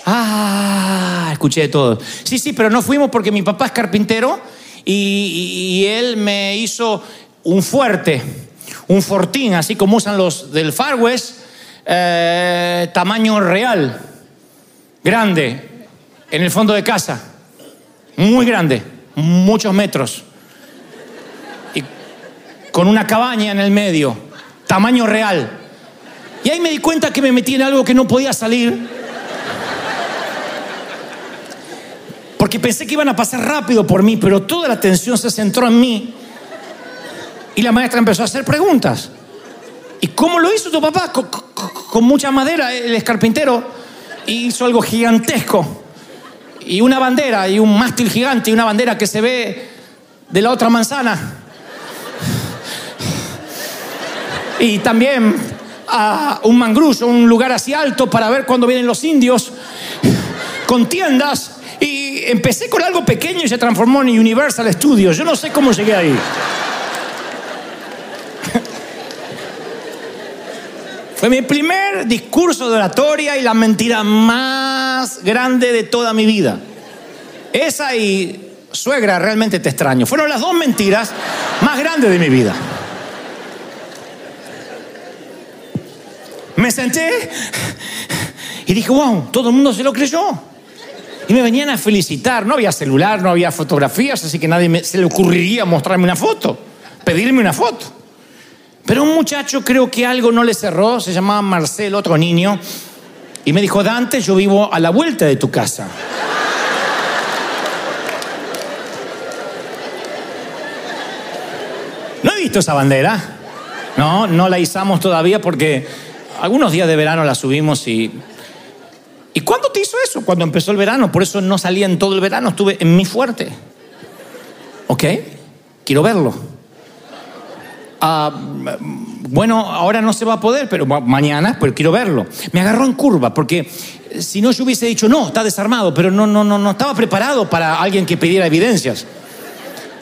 Ah, escuché todo. Sí, sí, pero no fuimos porque mi papá es carpintero y, y él me hizo un fuerte un fortín, así como usan los del Far West, eh, tamaño real, grande, en el fondo de casa, muy grande, muchos metros, y con una cabaña en el medio, tamaño real. Y ahí me di cuenta que me metí en algo que no podía salir. Porque pensé que iban a pasar rápido por mí, pero toda la atención se centró en mí y la maestra empezó a hacer preguntas. ¿Y cómo lo hizo tu papá? Con, mucha madera, él es carpintero. Hizo algo gigantesco. Y una bandera, y un mástil gigante, y una bandera que se ve de la otra manzana. Y también a un mangrullo, un lugar así alto para ver cuándo vienen los indios, con tiendas. Y empecé con algo pequeño y se transformó en Universal Studios. Yo no sé cómo llegué ahí. Fue mi primer discurso de oratoria y la mentira más grande de toda mi vida. Esa y suegra, realmente te extraño. Fueron las dos mentiras más grandes de mi vida. Me senté y dije, wow, todo el mundo se lo creyó. Y me venían a felicitar. No había celular, no había fotografías, así que nadie se le ocurriría mostrarme una foto, pedirme una foto. Pero un muchacho creo que algo no le cerró, se llamaba Marcel, otro niño, y me dijo, Dante, yo vivo a la vuelta de tu casa. ¿No he visto esa bandera? No, no la izamos todavía porque algunos días de verano la subimos y... ¿Y cuándo te hizo eso? Cuando empezó el verano. Por eso no salía en todo el verano, estuve en mi fuerte. ¿Ok? Quiero verlo. Ah, bueno, ahora no se va a poder, pero mañana, pero quiero verlo. Me agarró en curva, porque si no yo hubiese dicho, no, está desarmado, pero no, no, no, no estaba preparado para alguien que pidiera evidencias.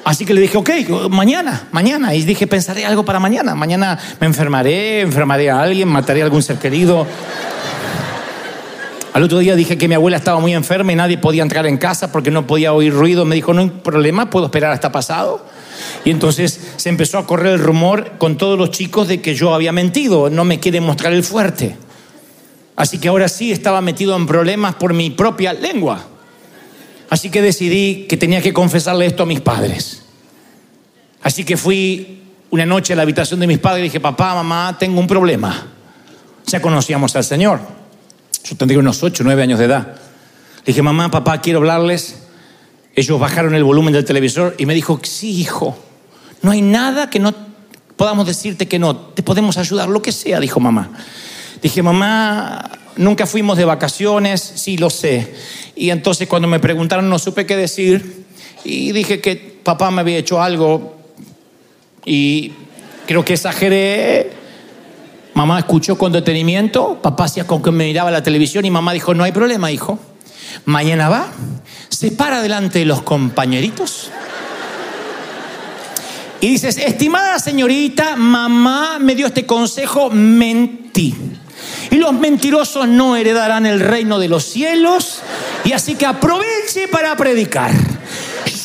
Así que le dije, ok, mañana, mañana. Y dije, pensaré algo para mañana. Mañana me enfermaré, enfermaré a alguien, mataré a algún ser querido. Al otro día dije que mi abuela estaba muy enferma y nadie podía entrar en casa porque no podía oír ruido. Me dijo, no hay problema, puedo esperar hasta pasado. Y entonces se empezó a correr el rumor con todos los chicos de que yo había mentido, no me quiere mostrar el fuerte. Así que ahora sí estaba metido en problemas por mi propia lengua. Así que decidí que tenía que confesarle esto a mis padres. Así que fui una noche a la habitación de mis padres y dije, papá, mamá, tengo un problema. Ya conocíamos al Señor. Yo tendría unos 8, 9 años de edad. Le dije, mamá, papá, quiero hablarles. Ellos bajaron el volumen del televisor y me dijo, sí, hijo, no hay nada que no podamos decirte que no, te podemos ayudar, lo que sea, dijo mamá. Dije, mamá, nunca fuimos de vacaciones, sí, lo sé. Y entonces cuando me preguntaron no supe qué decir y dije que papá me había hecho algo y creo que exageré. Mamá escuchó con detenimiento, papá hacía con que me miraba la televisión y mamá dijo, no hay problema, hijo. Mañana va, se para delante de los compañeritos y dices, estimada señorita, mamá me dio este consejo, mentí. Y los mentirosos no heredarán el reino de los cielos. Y así que aproveche para predicar.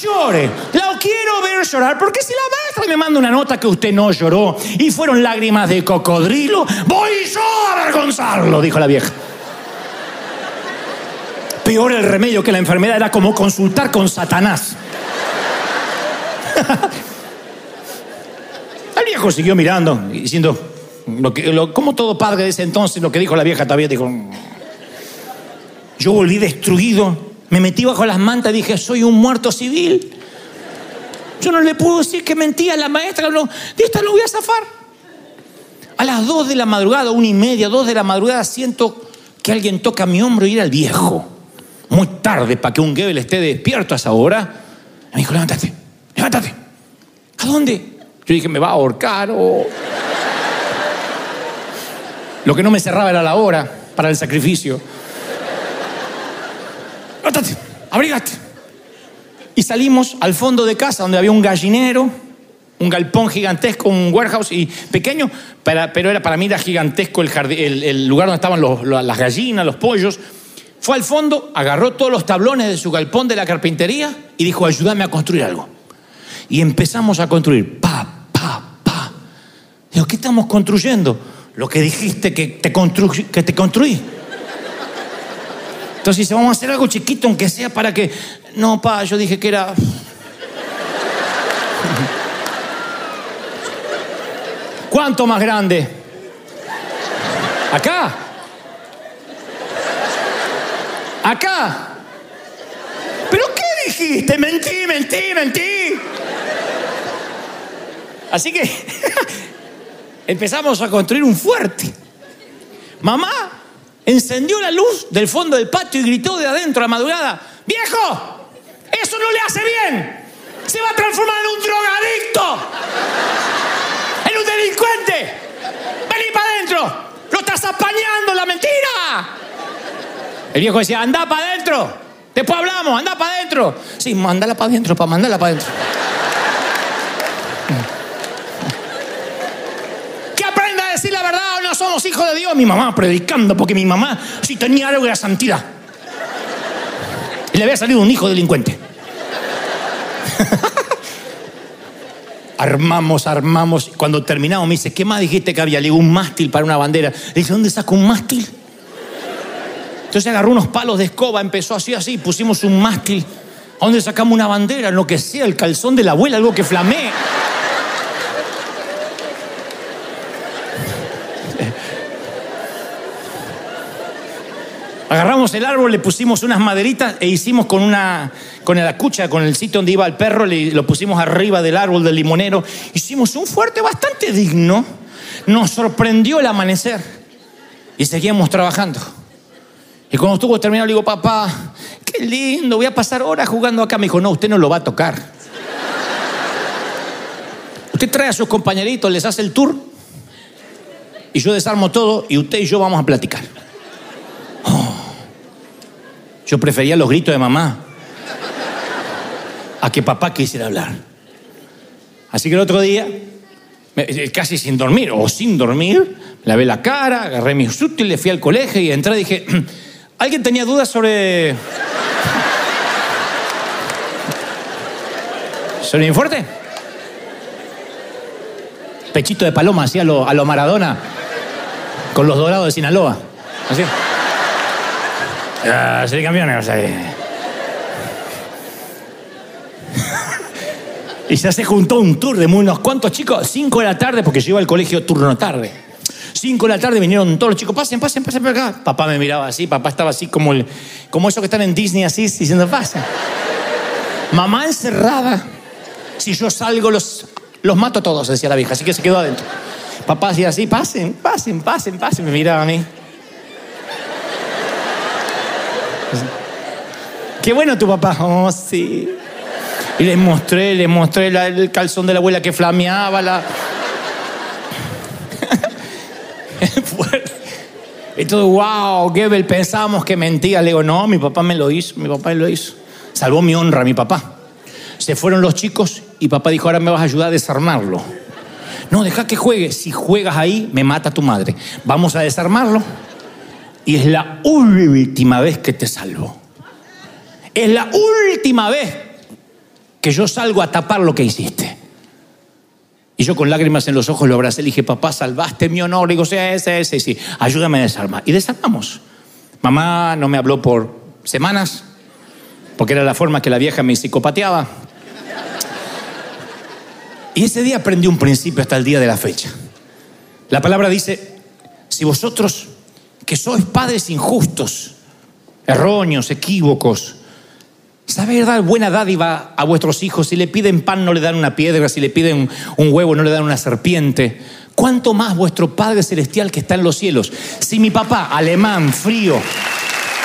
Llore. La quiero ver llorar. Porque si la maestra me manda una nota que usted no lloró y fueron lágrimas de cocodrilo, voy yo a avergonzarlo, dijo la vieja. Peor el remedio que la enfermedad era como consultar con Satanás. [laughs] el viejo siguió mirando y diciendo, como todo padre de ese entonces, lo que dijo la vieja todavía, dijo, yo volví destruido, me metí bajo las mantas y dije, soy un muerto civil. Yo no le puedo decir que mentía la maestra, no, esta no voy a zafar. A las dos de la madrugada, una y media, dos de la madrugada, siento que alguien toca mi hombro y era el viejo. Muy tarde para que un Gebel esté despierto a esa hora. Me dijo, levántate, levántate. ¿A dónde? Yo dije, me va a ahorcar o... Lo que no me cerraba era la hora para el sacrificio. Levántate, abrigate. Y salimos al fondo de casa donde había un gallinero, un galpón gigantesco, un warehouse y pequeño, pero era para mí era gigantesco el, el, lugar donde estaban las gallinas, los pollos. Fue al fondo, agarró todos los tablones de su galpón de la carpintería y dijo, ayúdame a construir algo. Y empezamos a construir, pa, pa, pa. Digo, ¿qué estamos construyendo? lo que dijiste que te, que te construí. Entonces dice, vamos a hacer algo chiquito, aunque sea para que... No, pa, yo dije que era... [laughs] ¿Cuánto más grande? Acá. Acá. ¿Pero qué dijiste? Mentí, mentí, mentí. Así que [laughs] empezamos a construir un fuerte. Mamá encendió la luz del fondo del patio y gritó de adentro a la madrugada, viejo, eso no le hace bien, se va a transformar en un drogadicto, en un delincuente, vení para adentro, lo estás apañando la mentira. El viejo decía, anda para adentro, después hablamos, anda para adentro. Sí, mándala para adentro, para mandarla para adentro. decir la verdad o no somos hijos de Dios. Mi mamá predicando porque mi mamá sí tenía algo de la santidad. Y le había salido un hijo delincuente. [laughs] armamos, armamos. Cuando terminamos me dice, ¿qué más dijiste que había? Le digo, un mástil para una bandera. Le dice, ¿dónde saco un mástil? Entonces agarró unos palos de escoba, empezó así, así, pusimos un mástil. ¿A dónde sacamos una bandera? Lo que sea, el calzón de la abuela, algo que flamee. [laughs] Agarramos el árbol, le pusimos unas maderitas e hicimos con una, con la cucha, con el sitio donde iba el perro, le, lo pusimos arriba del árbol del limonero. Hicimos un fuerte bastante digno. Nos sorprendió el amanecer y seguíamos trabajando. Y cuando estuvo terminado, le digo, papá, qué lindo, voy a pasar horas jugando acá. Me dijo, no, usted no lo va a tocar. Usted trae a sus compañeritos, les hace el tour y yo desarmo todo y usted y yo vamos a platicar. Yo prefería los gritos de mamá a que papá quisiera hablar. Así que el otro día, eh, casi sin dormir o sin dormir, lavé la cara, agarré mis útiles, fui al colegio y entré y dije, [clears throat] ¿alguien tenía dudas sobre... ¿Sobre mi fuerte? Pechito de paloma, así a lo, a lo Maradona, con los dorados de Sinaloa. Así. Ah, campeones, o sea. [laughs] y ya se juntó un tour de unos cuantos chicos, cinco de la tarde, porque yo iba al colegio turno tarde. Cinco de la tarde vinieron todos los chicos, pasen, pasen, pasen por acá. Papá me miraba así, papá estaba así como, el, como esos que están en Disney así, diciendo, pasen. Mamá encerrada. Si yo salgo, los, los mato todos, decía la vieja, así que se quedó adentro. Papá hacía así, pasen, pasen, pasen, pasen, me miraba a mí. Qué bueno tu papá. Oh, sí. Y les mostré, les mostré el calzón de la abuela que flameaba, la. Todo, wow, Gebel, pensábamos que mentía. Le digo, no, mi papá me lo hizo, mi papá me lo hizo. Salvó mi honra, mi papá. Se fueron los chicos y papá dijo, ahora me vas a ayudar a desarmarlo. No, deja que juegue. Si juegas ahí, me mata tu madre. Vamos a desarmarlo. Y es la última vez que te salvo. Es la última vez que yo salgo a tapar lo que hiciste. Y yo con lágrimas en los ojos lo abracé y le dije, papá, salvaste mi honor. Le digo, sea ese, ese, sí, ayúdame a desarmar. Y desarmamos. Mamá no me habló por semanas, porque era la forma que la vieja me psicopateaba. Y ese día aprendí un principio hasta el día de la fecha. La palabra dice, si vosotros que sois padres injustos, erróneos, equívocos. ¿Sabéis dar buena dádiva a vuestros hijos? Si le piden pan no le dan una piedra, si le piden un huevo no le dan una serpiente. ¿Cuánto más vuestro Padre Celestial que está en los cielos? Si mi papá, alemán, frío,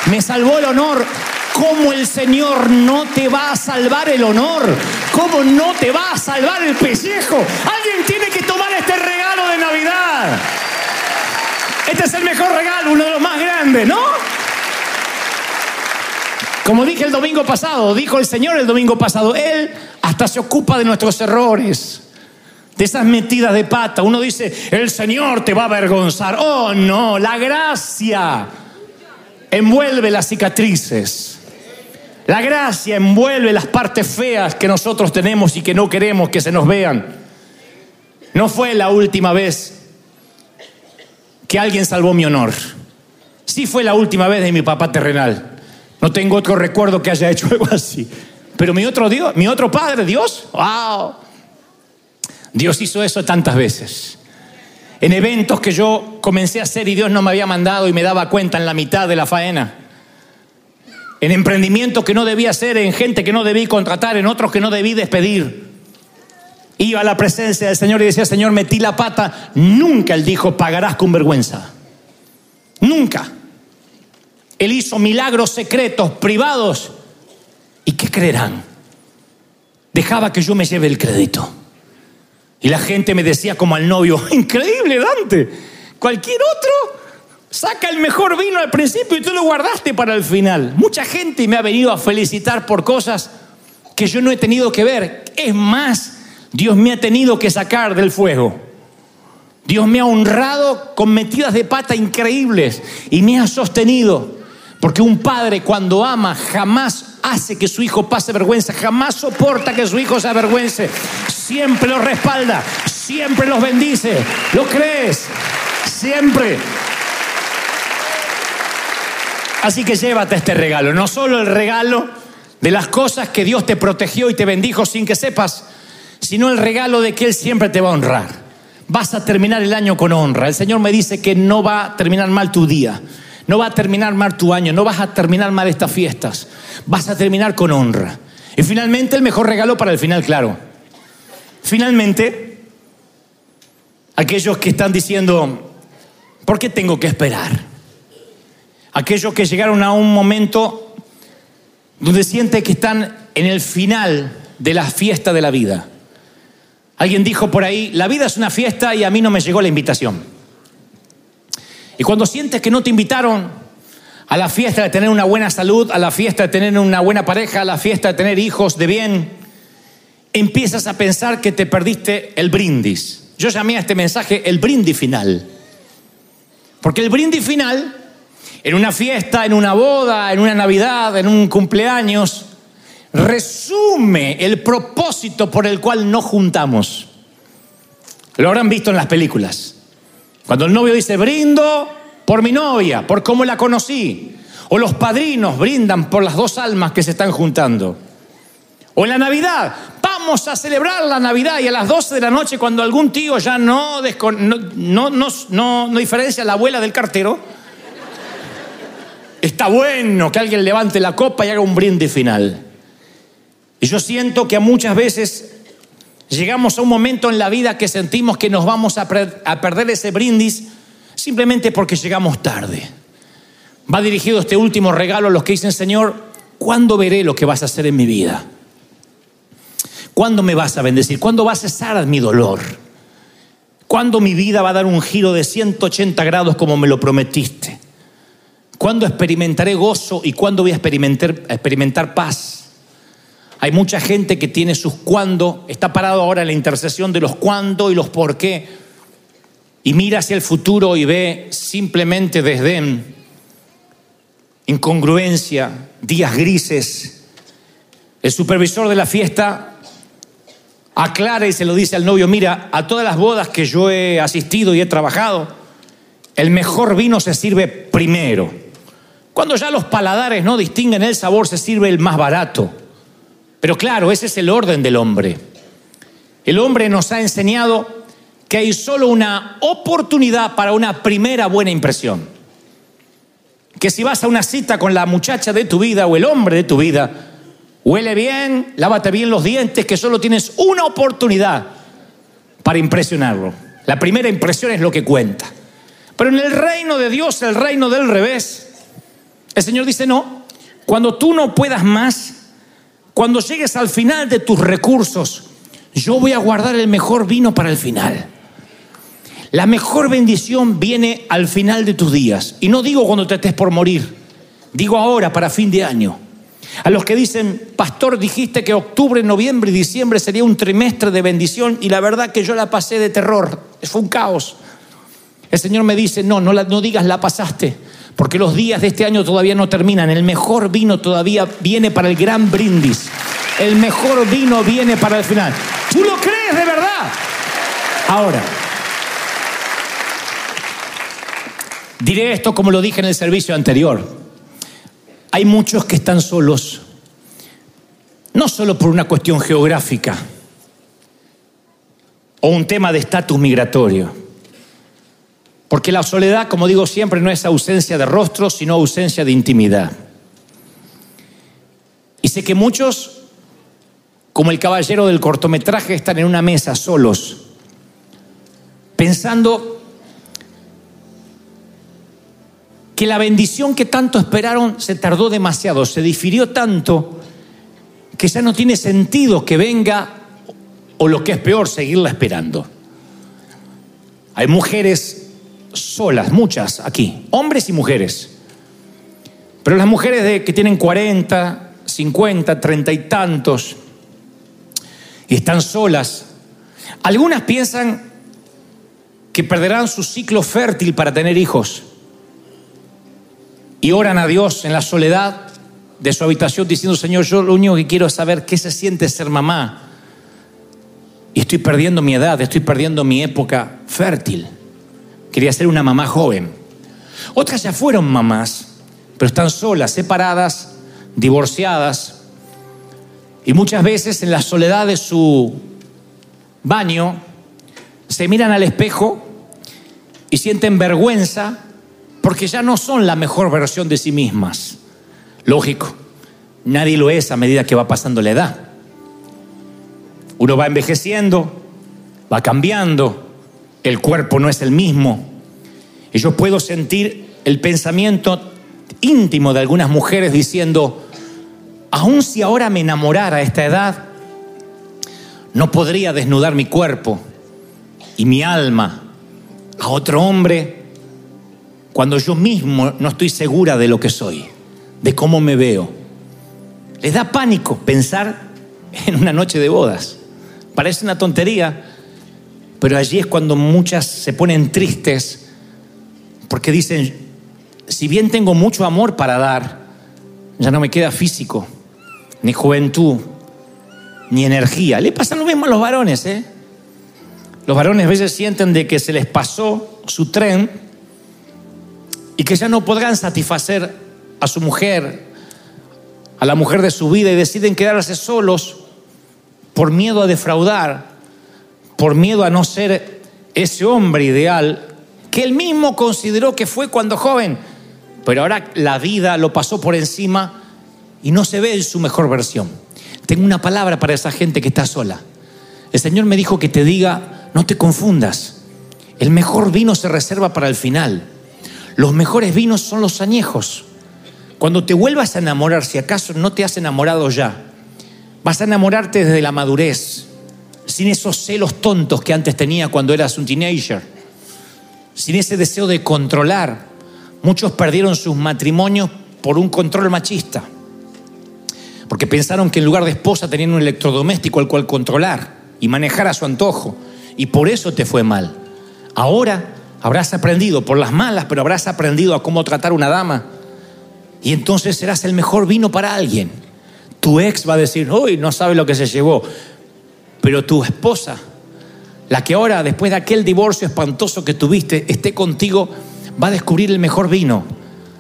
me salvó el honor, ¿cómo el Señor no te va a salvar el honor? ¿Cómo no te va a salvar el pellejo? Alguien tiene que tomar este regalo de Navidad. Este es el mejor regalo, uno de los más grandes, ¿no? Como dije el domingo pasado, dijo el Señor el domingo pasado, Él hasta se ocupa de nuestros errores, de esas metidas de pata. Uno dice, el Señor te va a avergonzar. Oh, no, la gracia envuelve las cicatrices. La gracia envuelve las partes feas que nosotros tenemos y que no queremos que se nos vean. No fue la última vez que alguien salvó mi honor. Sí fue la última vez de mi papá terrenal. No tengo otro recuerdo que haya hecho [laughs] algo así. Pero mi otro Dios, mi otro padre, Dios, wow. Dios hizo eso tantas veces. En eventos que yo comencé a hacer y Dios no me había mandado y me daba cuenta en la mitad de la faena. En emprendimientos que no debía hacer, en gente que no debí contratar, en otros que no debí despedir iba a la presencia del Señor y decía, Señor, metí la pata, nunca Él dijo, pagarás con vergüenza. Nunca. Él hizo milagros secretos, privados. ¿Y qué creerán? Dejaba que yo me lleve el crédito. Y la gente me decía como al novio, [laughs] increíble Dante, cualquier otro saca el mejor vino al principio y tú lo guardaste para el final. Mucha gente me ha venido a felicitar por cosas que yo no he tenido que ver. Es más, Dios me ha tenido que sacar del fuego. Dios me ha honrado con metidas de pata increíbles y me ha sostenido. Porque un padre cuando ama jamás hace que su hijo pase vergüenza, jamás soporta que su hijo se avergüence, siempre los respalda, siempre los bendice. ¿Lo crees? Siempre. Así que llévate este regalo, no solo el regalo de las cosas que Dios te protegió y te bendijo sin que sepas, sino el regalo de que Él siempre te va a honrar. Vas a terminar el año con honra. El Señor me dice que no va a terminar mal tu día, no va a terminar mal tu año, no vas a terminar mal estas fiestas, vas a terminar con honra. Y finalmente el mejor regalo para el final, claro. Finalmente, aquellos que están diciendo, ¿por qué tengo que esperar? aquellos que llegaron a un momento donde sienten que están en el final de la fiesta de la vida. Alguien dijo por ahí, la vida es una fiesta y a mí no me llegó la invitación. Y cuando sientes que no te invitaron a la fiesta de tener una buena salud, a la fiesta de tener una buena pareja, a la fiesta de tener hijos de bien, empiezas a pensar que te perdiste el brindis. Yo llamé a este mensaje el brindis final. Porque el brindis final en una fiesta, en una boda, en una Navidad, en un cumpleaños, resume el propósito por el cual nos juntamos. Lo habrán visto en las películas. Cuando el novio dice, brindo por mi novia, por cómo la conocí. O los padrinos brindan por las dos almas que se están juntando. O en la Navidad, vamos a celebrar la Navidad y a las 12 de la noche cuando algún tío ya no, no, no, no diferencia a la abuela del cartero, Está bueno que alguien levante la copa y haga un brindis final. Y yo siento que muchas veces llegamos a un momento en la vida que sentimos que nos vamos a, a perder ese brindis simplemente porque llegamos tarde. Va dirigido este último regalo a los que dicen, Señor, ¿cuándo veré lo que vas a hacer en mi vida? ¿Cuándo me vas a bendecir? ¿Cuándo vas a cesar mi dolor? ¿Cuándo mi vida va a dar un giro de 180 grados como me lo prometiste? ¿Cuándo experimentaré gozo y cuándo voy a experimentar, experimentar paz? Hay mucha gente que tiene sus cuándo, está parado ahora en la intercesión de los cuándo y los por qué, y mira hacia el futuro y ve simplemente desdén, incongruencia, días grises. El supervisor de la fiesta aclara y se lo dice al novio, mira, a todas las bodas que yo he asistido y he trabajado, el mejor vino se sirve primero. Cuando ya los paladares no distinguen el sabor, se sirve el más barato. Pero claro, ese es el orden del hombre. El hombre nos ha enseñado que hay solo una oportunidad para una primera buena impresión. Que si vas a una cita con la muchacha de tu vida o el hombre de tu vida, huele bien, lávate bien los dientes, que solo tienes una oportunidad para impresionarlo. La primera impresión es lo que cuenta. Pero en el reino de Dios, el reino del revés, el Señor dice, no, cuando tú no puedas más, cuando llegues al final de tus recursos, yo voy a guardar el mejor vino para el final. La mejor bendición viene al final de tus días. Y no digo cuando te estés por morir, digo ahora, para fin de año. A los que dicen, pastor, dijiste que octubre, noviembre y diciembre sería un trimestre de bendición y la verdad que yo la pasé de terror, fue un caos. El Señor me dice, no, no, no digas la pasaste, porque los días de este año todavía no terminan. El mejor vino todavía viene para el gran brindis. El mejor vino viene para el final. ¿Tú lo crees de verdad? Ahora, diré esto como lo dije en el servicio anterior. Hay muchos que están solos, no solo por una cuestión geográfica o un tema de estatus migratorio porque la soledad, como digo siempre, no es ausencia de rostro, sino ausencia de intimidad. Y sé que muchos, como el caballero del cortometraje, están en una mesa solos, pensando que la bendición que tanto esperaron se tardó demasiado, se difirió tanto, que ya no tiene sentido que venga, o lo que es peor, seguirla esperando. Hay mujeres solas, muchas aquí, hombres y mujeres. Pero las mujeres que tienen 40, 50, 30 y tantos y están solas, algunas piensan que perderán su ciclo fértil para tener hijos y oran a Dios en la soledad de su habitación diciendo, Señor, yo lo único que quiero es saber qué se siente ser mamá. Y estoy perdiendo mi edad, estoy perdiendo mi época fértil. Quería ser una mamá joven. Otras ya fueron mamás, pero están solas, separadas, divorciadas. Y muchas veces en la soledad de su baño se miran al espejo y sienten vergüenza porque ya no son la mejor versión de sí mismas. Lógico, nadie lo es a medida que va pasando la edad. Uno va envejeciendo, va cambiando, el cuerpo no es el mismo. Y yo puedo sentir el pensamiento íntimo de algunas mujeres diciendo, aun si ahora me enamorara a esta edad, no podría desnudar mi cuerpo y mi alma a otro hombre cuando yo mismo no estoy segura de lo que soy, de cómo me veo. Les da pánico pensar en una noche de bodas. Parece una tontería, pero allí es cuando muchas se ponen tristes porque dicen, si bien tengo mucho amor para dar, ya no me queda físico, ni juventud, ni energía. Le pasa lo mismo a los varones, ¿eh? Los varones a veces sienten de que se les pasó su tren y que ya no podrán satisfacer a su mujer, a la mujer de su vida y deciden quedarse solos por miedo a defraudar, por miedo a no ser ese hombre ideal que él mismo consideró que fue cuando joven, pero ahora la vida lo pasó por encima y no se ve en su mejor versión. Tengo una palabra para esa gente que está sola. El Señor me dijo que te diga, no te confundas. El mejor vino se reserva para el final. Los mejores vinos son los añejos. Cuando te vuelvas a enamorar, si acaso no te has enamorado ya, vas a enamorarte desde la madurez, sin esos celos tontos que antes tenía cuando eras un teenager, sin ese deseo de controlar. Muchos perdieron sus matrimonios por un control machista porque pensaron que en lugar de esposa tenían un electrodoméstico al cual controlar y manejar a su antojo, y por eso te fue mal. Ahora habrás aprendido, por las malas, pero habrás aprendido a cómo tratar una dama, y entonces serás el mejor vino para alguien. Tu ex va a decir, uy, no sabe lo que se llevó, pero tu esposa, la que ahora, después de aquel divorcio espantoso que tuviste, esté contigo, va a descubrir el mejor vino.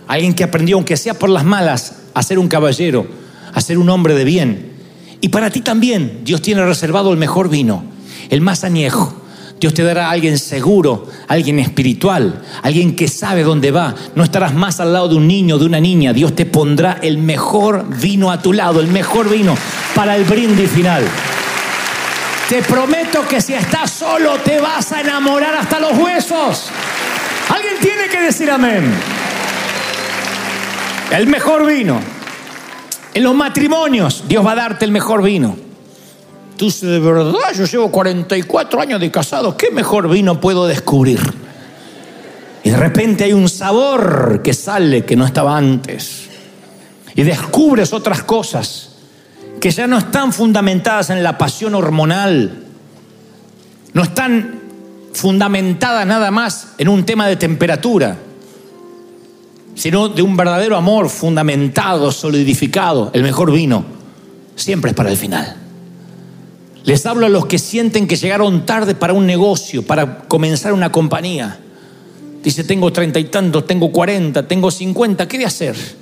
Alguien que aprendió, aunque sea por las malas, a ser un caballero, a ser un hombre de bien. Y para ti también Dios tiene reservado el mejor vino, el más añejo. Dios te dará a alguien seguro, alguien espiritual, alguien que sabe dónde va. No estarás más al lado de un niño, de una niña. Dios te pondrá el mejor vino a tu lado, el mejor vino para el brindis final. Te prometo que si estás solo te vas a enamorar hasta los huesos. Alguien tiene que decir amén. El mejor vino. En los matrimonios, Dios va a darte el mejor vino. Tú dices, de verdad, yo llevo 44 años de casado, ¿qué mejor vino puedo descubrir? Y de repente hay un sabor que sale que no estaba antes. Y descubres otras cosas que ya no están fundamentadas en la pasión hormonal, no están fundamentadas nada más en un tema de temperatura sino de un verdadero amor fundamentado, solidificado. El mejor vino siempre es para el final. Les hablo a los que sienten que llegaron tarde para un negocio, para comenzar una compañía. Dice, tengo treinta y tantos, tengo cuarenta, tengo cincuenta, ¿qué de hacer?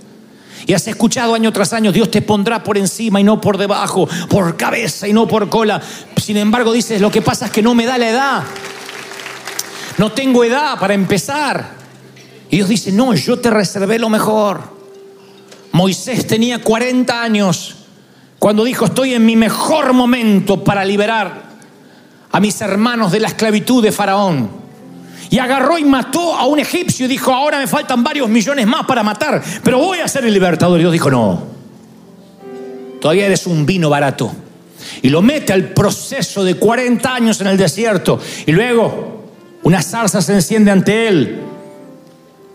Y has escuchado año tras año, Dios te pondrá por encima y no por debajo, por cabeza y no por cola. Sin embargo, dices, lo que pasa es que no me da la edad. No tengo edad para empezar. Y Dios dice, no, yo te reservé lo mejor. Moisés tenía 40 años cuando dijo, estoy en mi mejor momento para liberar a mis hermanos de la esclavitud de Faraón. Y agarró y mató a un egipcio y dijo, ahora me faltan varios millones más para matar, pero voy a ser el libertador. Y Dios dijo, no, todavía eres un vino barato. Y lo mete al proceso de 40 años en el desierto. Y luego una zarza se enciende ante él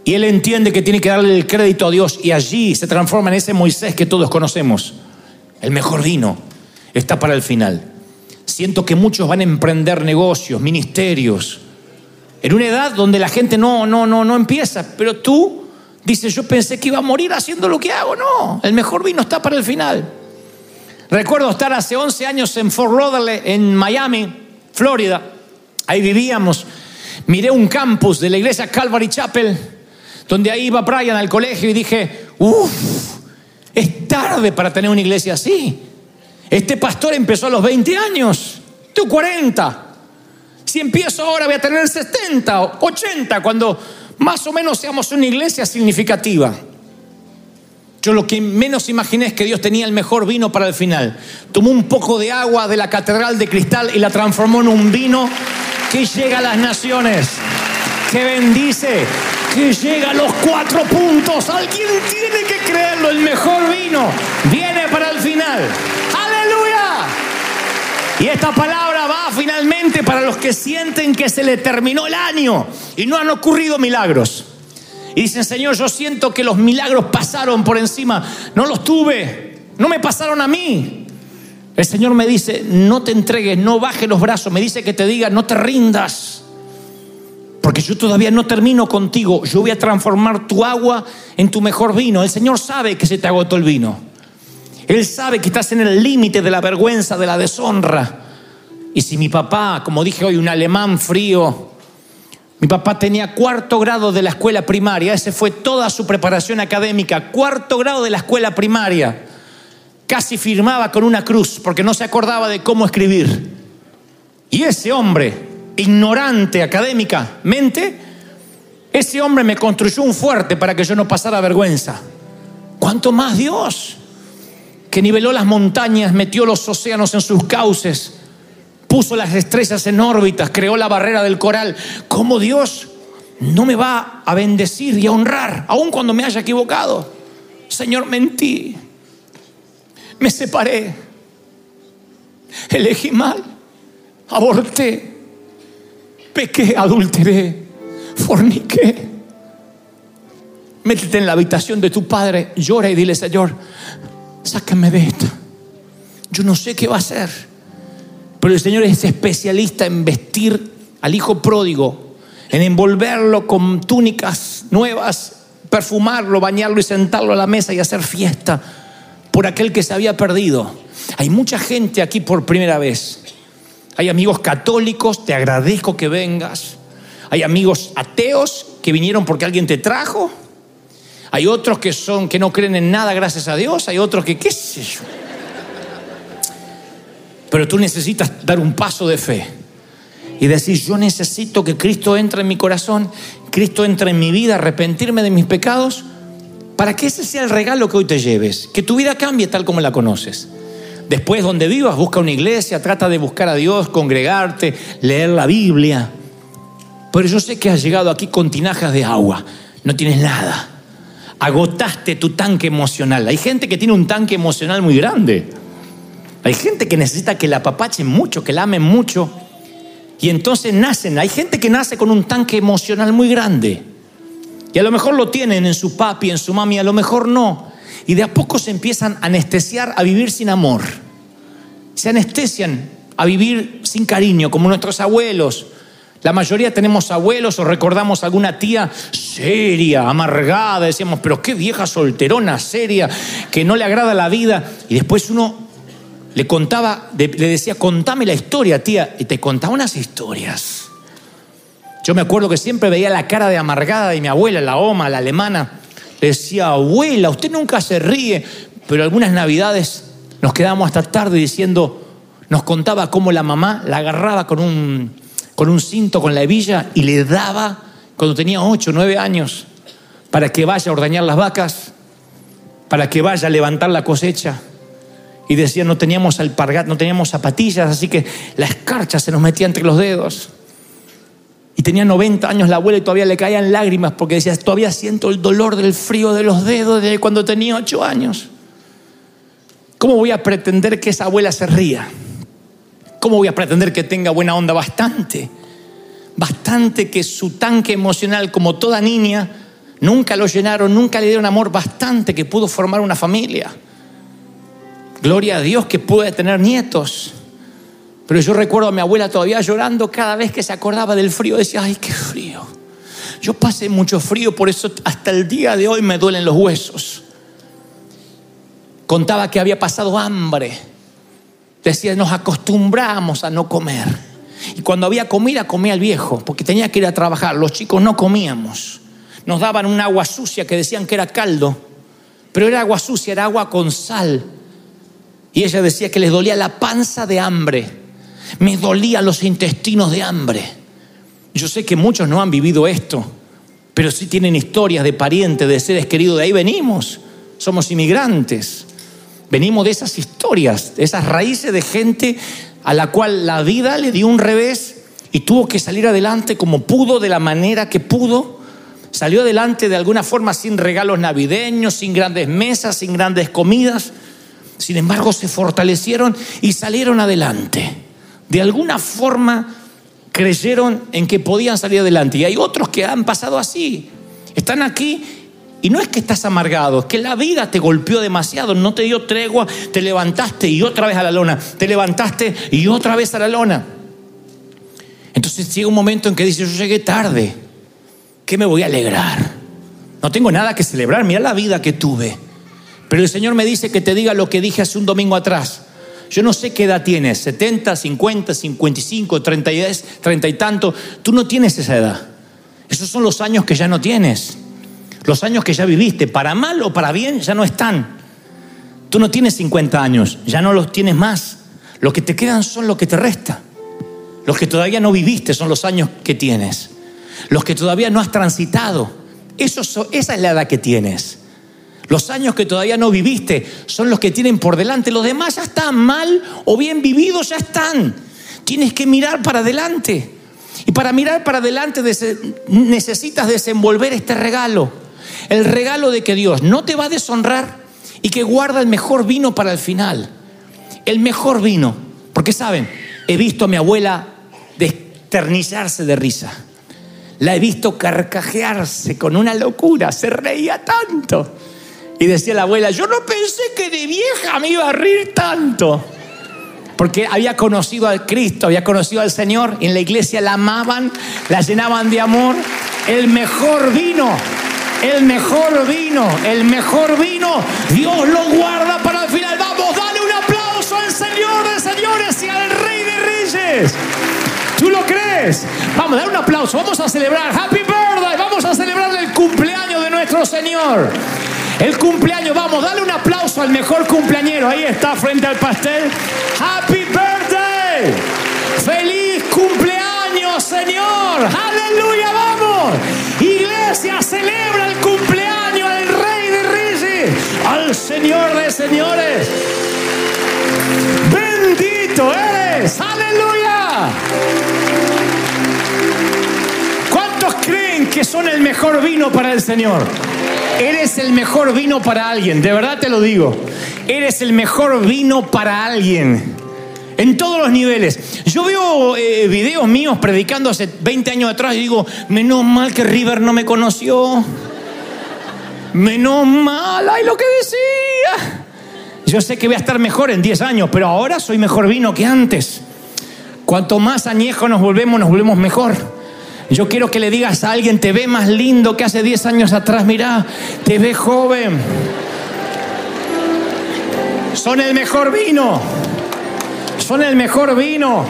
y él entiende que tiene que darle el crédito a Dios y allí se transforma en ese Moisés que todos conocemos. El mejor vino está para el final. Siento que muchos van a emprender negocios, ministerios, en una edad donde la gente no, no, no, no empieza, pero tú Dice, yo pensé que iba a morir haciendo lo que hago. No, el mejor vino está para el final. Recuerdo estar hace 11 años en Fort Lauderdale, en Miami, Florida. Ahí vivíamos. Miré un campus de la iglesia Calvary Chapel, donde ahí iba Brian al colegio y dije, uff, es tarde para tener una iglesia así. Este pastor empezó a los 20 años, tú 40. Si empiezo ahora voy a tener 70, 80, cuando más o menos seamos una iglesia significativa. Yo lo que menos imaginé es que Dios tenía el mejor vino para el final. Tomó un poco de agua de la catedral de cristal y la transformó en un vino que llega a las naciones, que bendice, que llega a los cuatro puntos. Alguien tiene que creerlo, el mejor vino viene para el final. Aleluya. Y esta palabra finalmente para los que sienten que se le terminó el año y no han ocurrido milagros. Y dicen, Señor, yo siento que los milagros pasaron por encima. No los tuve, no me pasaron a mí. El Señor me dice, no te entregues, no bajes los brazos. Me dice que te diga, no te rindas. Porque yo todavía no termino contigo. Yo voy a transformar tu agua en tu mejor vino. El Señor sabe que se te agotó el vino. Él sabe que estás en el límite de la vergüenza, de la deshonra. Y si mi papá, como dije hoy, un alemán frío, mi papá tenía cuarto grado de la escuela primaria, ese fue toda su preparación académica, cuarto grado de la escuela primaria. Casi firmaba con una cruz porque no se acordaba de cómo escribir. Y ese hombre, ignorante académicamente, ese hombre me construyó un fuerte para que yo no pasara vergüenza. ¿Cuánto más Dios? Que niveló las montañas, metió los océanos en sus cauces puso las estrellas en órbitas, creó la barrera del coral. ¿Cómo Dios no me va a bendecir y a honrar, aun cuando me haya equivocado? Señor, mentí. Me separé. Elegí mal. Aborté. Pequé, adulteré. Forniqué. Métete en la habitación de tu padre, llora y dile, Señor, sácame de esto. Yo no sé qué va a hacer pero el Señor es especialista en vestir al hijo pródigo, en envolverlo con túnicas nuevas, perfumarlo, bañarlo y sentarlo a la mesa y hacer fiesta por aquel que se había perdido. Hay mucha gente aquí por primera vez. Hay amigos católicos, te agradezco que vengas. Hay amigos ateos que vinieron porque alguien te trajo. Hay otros que son que no creen en nada gracias a Dios, hay otros que qué sé yo. Pero tú necesitas dar un paso de fe y decir, yo necesito que Cristo entre en mi corazón, Cristo entre en mi vida, arrepentirme de mis pecados, para que ese sea el regalo que hoy te lleves, que tu vida cambie tal como la conoces. Después, donde vivas, busca una iglesia, trata de buscar a Dios, congregarte, leer la Biblia. Pero yo sé que has llegado aquí con tinajas de agua, no tienes nada. Agotaste tu tanque emocional. Hay gente que tiene un tanque emocional muy grande. Hay gente que necesita que la apapachen mucho, que la amen mucho. Y entonces nacen. Hay gente que nace con un tanque emocional muy grande. Y a lo mejor lo tienen en su papi, en su mami, a lo mejor no. Y de a poco se empiezan a anestesiar a vivir sin amor. Se anestesian a vivir sin cariño, como nuestros abuelos. La mayoría tenemos abuelos o recordamos alguna tía seria, amargada. Decíamos, pero qué vieja solterona, seria, que no le agrada la vida. Y después uno le contaba, le decía, contame la historia, tía, y te contaba unas historias. Yo me acuerdo que siempre veía la cara de amargada de mi abuela, la oma, la alemana. Le decía, abuela, usted nunca se ríe, pero algunas navidades nos quedábamos hasta tarde diciendo, nos contaba cómo la mamá la agarraba con un, con un cinto, con la hebilla, y le daba cuando tenía ocho, nueve años, para que vaya a ordeñar las vacas, para que vaya a levantar la cosecha y decía no teníamos alpargat, no teníamos zapatillas, así que la escarcha se nos metía entre los dedos. Y tenía 90 años la abuela y todavía le caían lágrimas porque decía, todavía siento el dolor del frío de los dedos de cuando tenía 8 años. ¿Cómo voy a pretender que esa abuela se ría? ¿Cómo voy a pretender que tenga buena onda? Bastante. Bastante que su tanque emocional, como toda niña, nunca lo llenaron, nunca le dieron amor, bastante que pudo formar una familia. Gloria a Dios que puede tener nietos. Pero yo recuerdo a mi abuela todavía llorando cada vez que se acordaba del frío. Decía, ay, qué frío. Yo pasé mucho frío, por eso hasta el día de hoy me duelen los huesos. Contaba que había pasado hambre. Decía, nos acostumbramos a no comer. Y cuando había comida, comía el viejo, porque tenía que ir a trabajar. Los chicos no comíamos. Nos daban un agua sucia que decían que era caldo, pero era agua sucia, era agua con sal. Y ella decía que les dolía la panza de hambre, me dolían los intestinos de hambre. Yo sé que muchos no han vivido esto, pero sí tienen historias de parientes, de seres queridos, de ahí venimos, somos inmigrantes. Venimos de esas historias, de esas raíces de gente a la cual la vida le dio un revés y tuvo que salir adelante como pudo, de la manera que pudo. Salió adelante de alguna forma sin regalos navideños, sin grandes mesas, sin grandes comidas. Sin embargo, se fortalecieron y salieron adelante. De alguna forma creyeron en que podían salir adelante. Y hay otros que han pasado así. Están aquí y no es que estás amargado, es que la vida te golpeó demasiado, no te dio tregua, te levantaste y otra vez a la lona, te levantaste y otra vez a la lona. Entonces llega un momento en que dices, yo llegué tarde, ¿qué me voy a alegrar? No tengo nada que celebrar, mira la vida que tuve. Pero el Señor me dice que te diga lo que dije hace un domingo atrás. Yo no sé qué edad tienes, 70, 50, 55, 30 y, 30 y tanto. Tú no tienes esa edad. Esos son los años que ya no tienes. Los años que ya viviste, para mal o para bien, ya no están. Tú no tienes 50 años, ya no los tienes más. Los que te quedan son los que te resta. Los que todavía no viviste son los años que tienes. Los que todavía no has transitado. esa es la edad que tienes. Los años que todavía no viviste son los que tienen por delante. Los demás ya están mal o bien vividos, ya están. Tienes que mirar para adelante. Y para mirar para adelante necesitas desenvolver este regalo el regalo de que Dios no te va a deshonrar y que guarda el mejor vino para el final. El mejor vino. Porque saben, he visto a mi abuela desternillarse de risa. La he visto carcajearse con una locura, se reía tanto. Y decía la abuela, yo no pensé que de vieja me iba a reír tanto. Porque había conocido al Cristo, había conocido al Señor, y en la iglesia la amaban, la llenaban de amor. El mejor vino el mejor vino, el mejor vino, Dios lo guarda para el final. Vamos, dale un aplauso al Señor de señores y al Rey de Reyes. ¿Tú lo crees? Vamos, dar un aplauso, vamos a celebrar Happy Birthday, vamos a celebrar el cumpleaños de nuestro Señor. El cumpleaños, vamos, dale un aplauso al mejor cumpleañero. Ahí está frente al pastel. Happy Birthday. Feliz cumpleaños, Señor. Aleluya, vamos. Iglesia, celebra el cumpleaños al Rey de Reyes, al Señor de Señores. Bendito eres. Aleluya. ¿Cuántos creen que son el mejor vino para el Señor? Eres el mejor vino para alguien, de verdad te lo digo. Eres el mejor vino para alguien. En todos los niveles. Yo veo eh, videos míos predicando hace 20 años atrás y digo, menos mal que River no me conoció. Menos mal, ay lo que decía. Yo sé que voy a estar mejor en 10 años, pero ahora soy mejor vino que antes. Cuanto más añejo nos volvemos, nos volvemos mejor. Yo quiero que le digas a alguien, te ve más lindo que hace 10 años atrás, mira, te ve joven. Son el mejor vino son el mejor vino.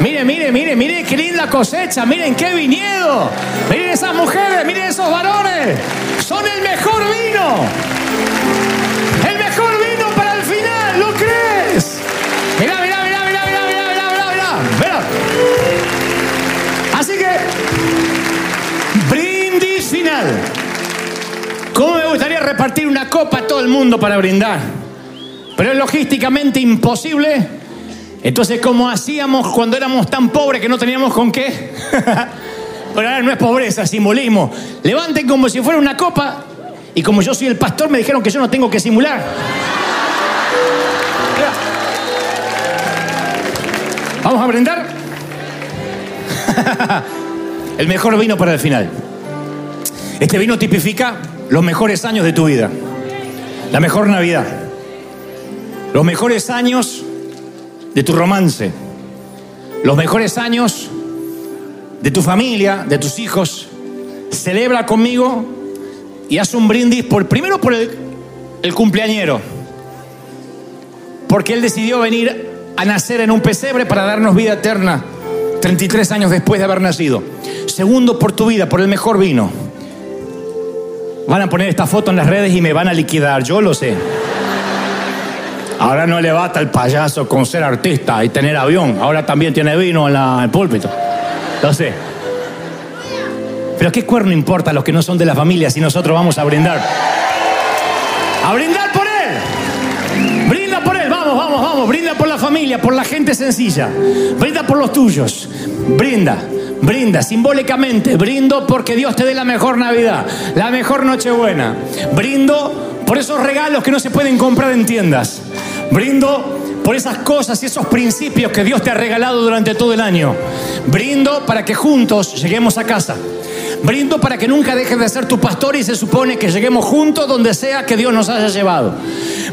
Mire, mire, mire, mire qué linda cosecha, miren qué viñedo. Miren esas mujeres, miren esos varones. Son el mejor vino. ¿Cómo me gustaría repartir una copa a todo el mundo para brindar? Pero es logísticamente imposible entonces, como hacíamos cuando éramos tan pobres que no teníamos con qué? [laughs] Pero ahora no es pobreza, simbolismo. Levanten como si fuera una copa. Y como yo soy el pastor, me dijeron que yo no tengo que simular. Vamos a brindar. [laughs] el mejor vino para el final. Este vino tipifica los mejores años de tu vida. La mejor Navidad. Los mejores años de tu romance, los mejores años de tu familia, de tus hijos, celebra conmigo y haz un brindis por, primero por el, el cumpleañero. Porque Él decidió venir a nacer en un pesebre para darnos vida eterna 33 años después de haber nacido. Segundo, por tu vida, por el mejor vino. Van a poner esta foto en las redes y me van a liquidar, yo lo sé. Ahora no le basta el payaso con ser artista y tener avión. Ahora también tiene vino en, la, el púlpito. Lo sé. Pero qué cuerno importa a los que no son de la familia si nosotros vamos a brindar. A brindar por él. Brinda por él. Vamos, vamos, vamos. Brinda por la familia, por la gente sencilla. Brinda por los tuyos. Brinda. Brinda simbólicamente, brindo porque Dios te dé la mejor Navidad, la mejor Nochebuena. Brindo por esos regalos que no se pueden comprar en tiendas. Brindo por esas cosas y esos principios que Dios te ha regalado durante todo el año. Brindo para que juntos lleguemos a casa. Brindo para que nunca dejes de ser tu pastor y se supone que lleguemos juntos donde sea que Dios nos haya llevado.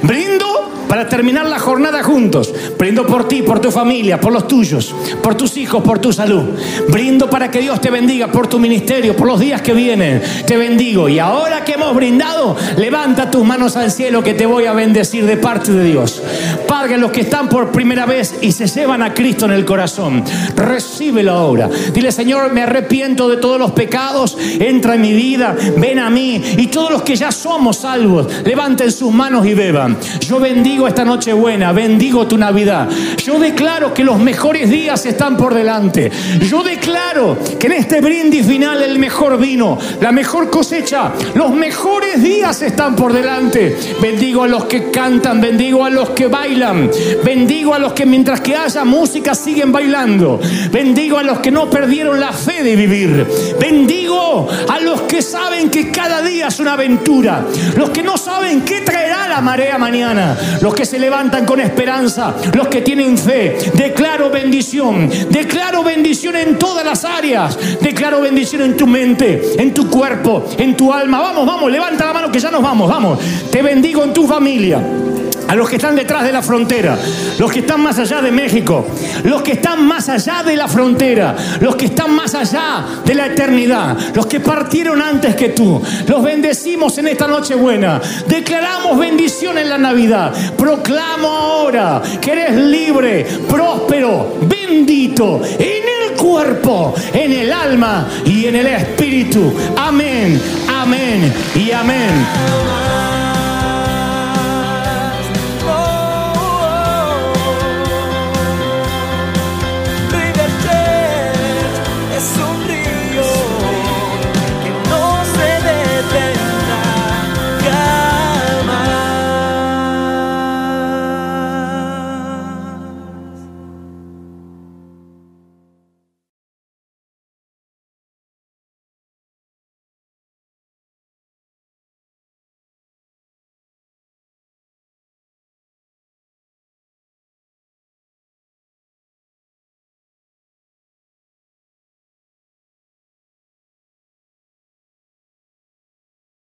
Brindo para terminar la jornada juntos. Brindo por ti, por tu familia, por los tuyos, por tus hijos, por tu salud. Brindo para que Dios te bendiga por tu ministerio, por los días que vienen. Te bendigo. Y ahora que hemos brindado, levanta tus manos al cielo que te voy a bendecir de parte de Dios. Padre, los que están por primera vez y se llevan a Cristo en el corazón, recíbelo ahora. Dile, Señor, me arrepiento de todos los pecados. Entra en mi vida, ven a mí. Y todos los que ya somos salvos, levanten sus manos y beban. Yo bendigo esta noche buena, bendigo tu Navidad. Yo declaro que los mejores días están por delante. Yo declaro que en este brindis final el mejor vino, la mejor cosecha, los mejores días están por delante. Bendigo a los que cantan, bendigo a los que bailan, bendigo a los que mientras que haya música siguen bailando. Bendigo a los que no perdieron la fe de vivir. Bendigo a los que saben que cada día es una aventura. Los que no saben qué traerá la marea mañana los que se levantan con esperanza, los que tienen fe. Declaro bendición, declaro bendición en todas las áreas, declaro bendición en tu mente, en tu cuerpo, en tu alma. Vamos, vamos, levanta la mano que ya nos vamos, vamos. Te bendigo en tu familia a los que están detrás de la frontera, los que están más allá de México, los que están más allá de la frontera, los que están más allá de la eternidad, los que partieron antes que tú. Los bendecimos en esta noche buena. Declaramos bendición en la Navidad. Proclamo ahora que eres libre, próspero, bendito en el cuerpo, en el alma y en el espíritu. Amén, amén y amén.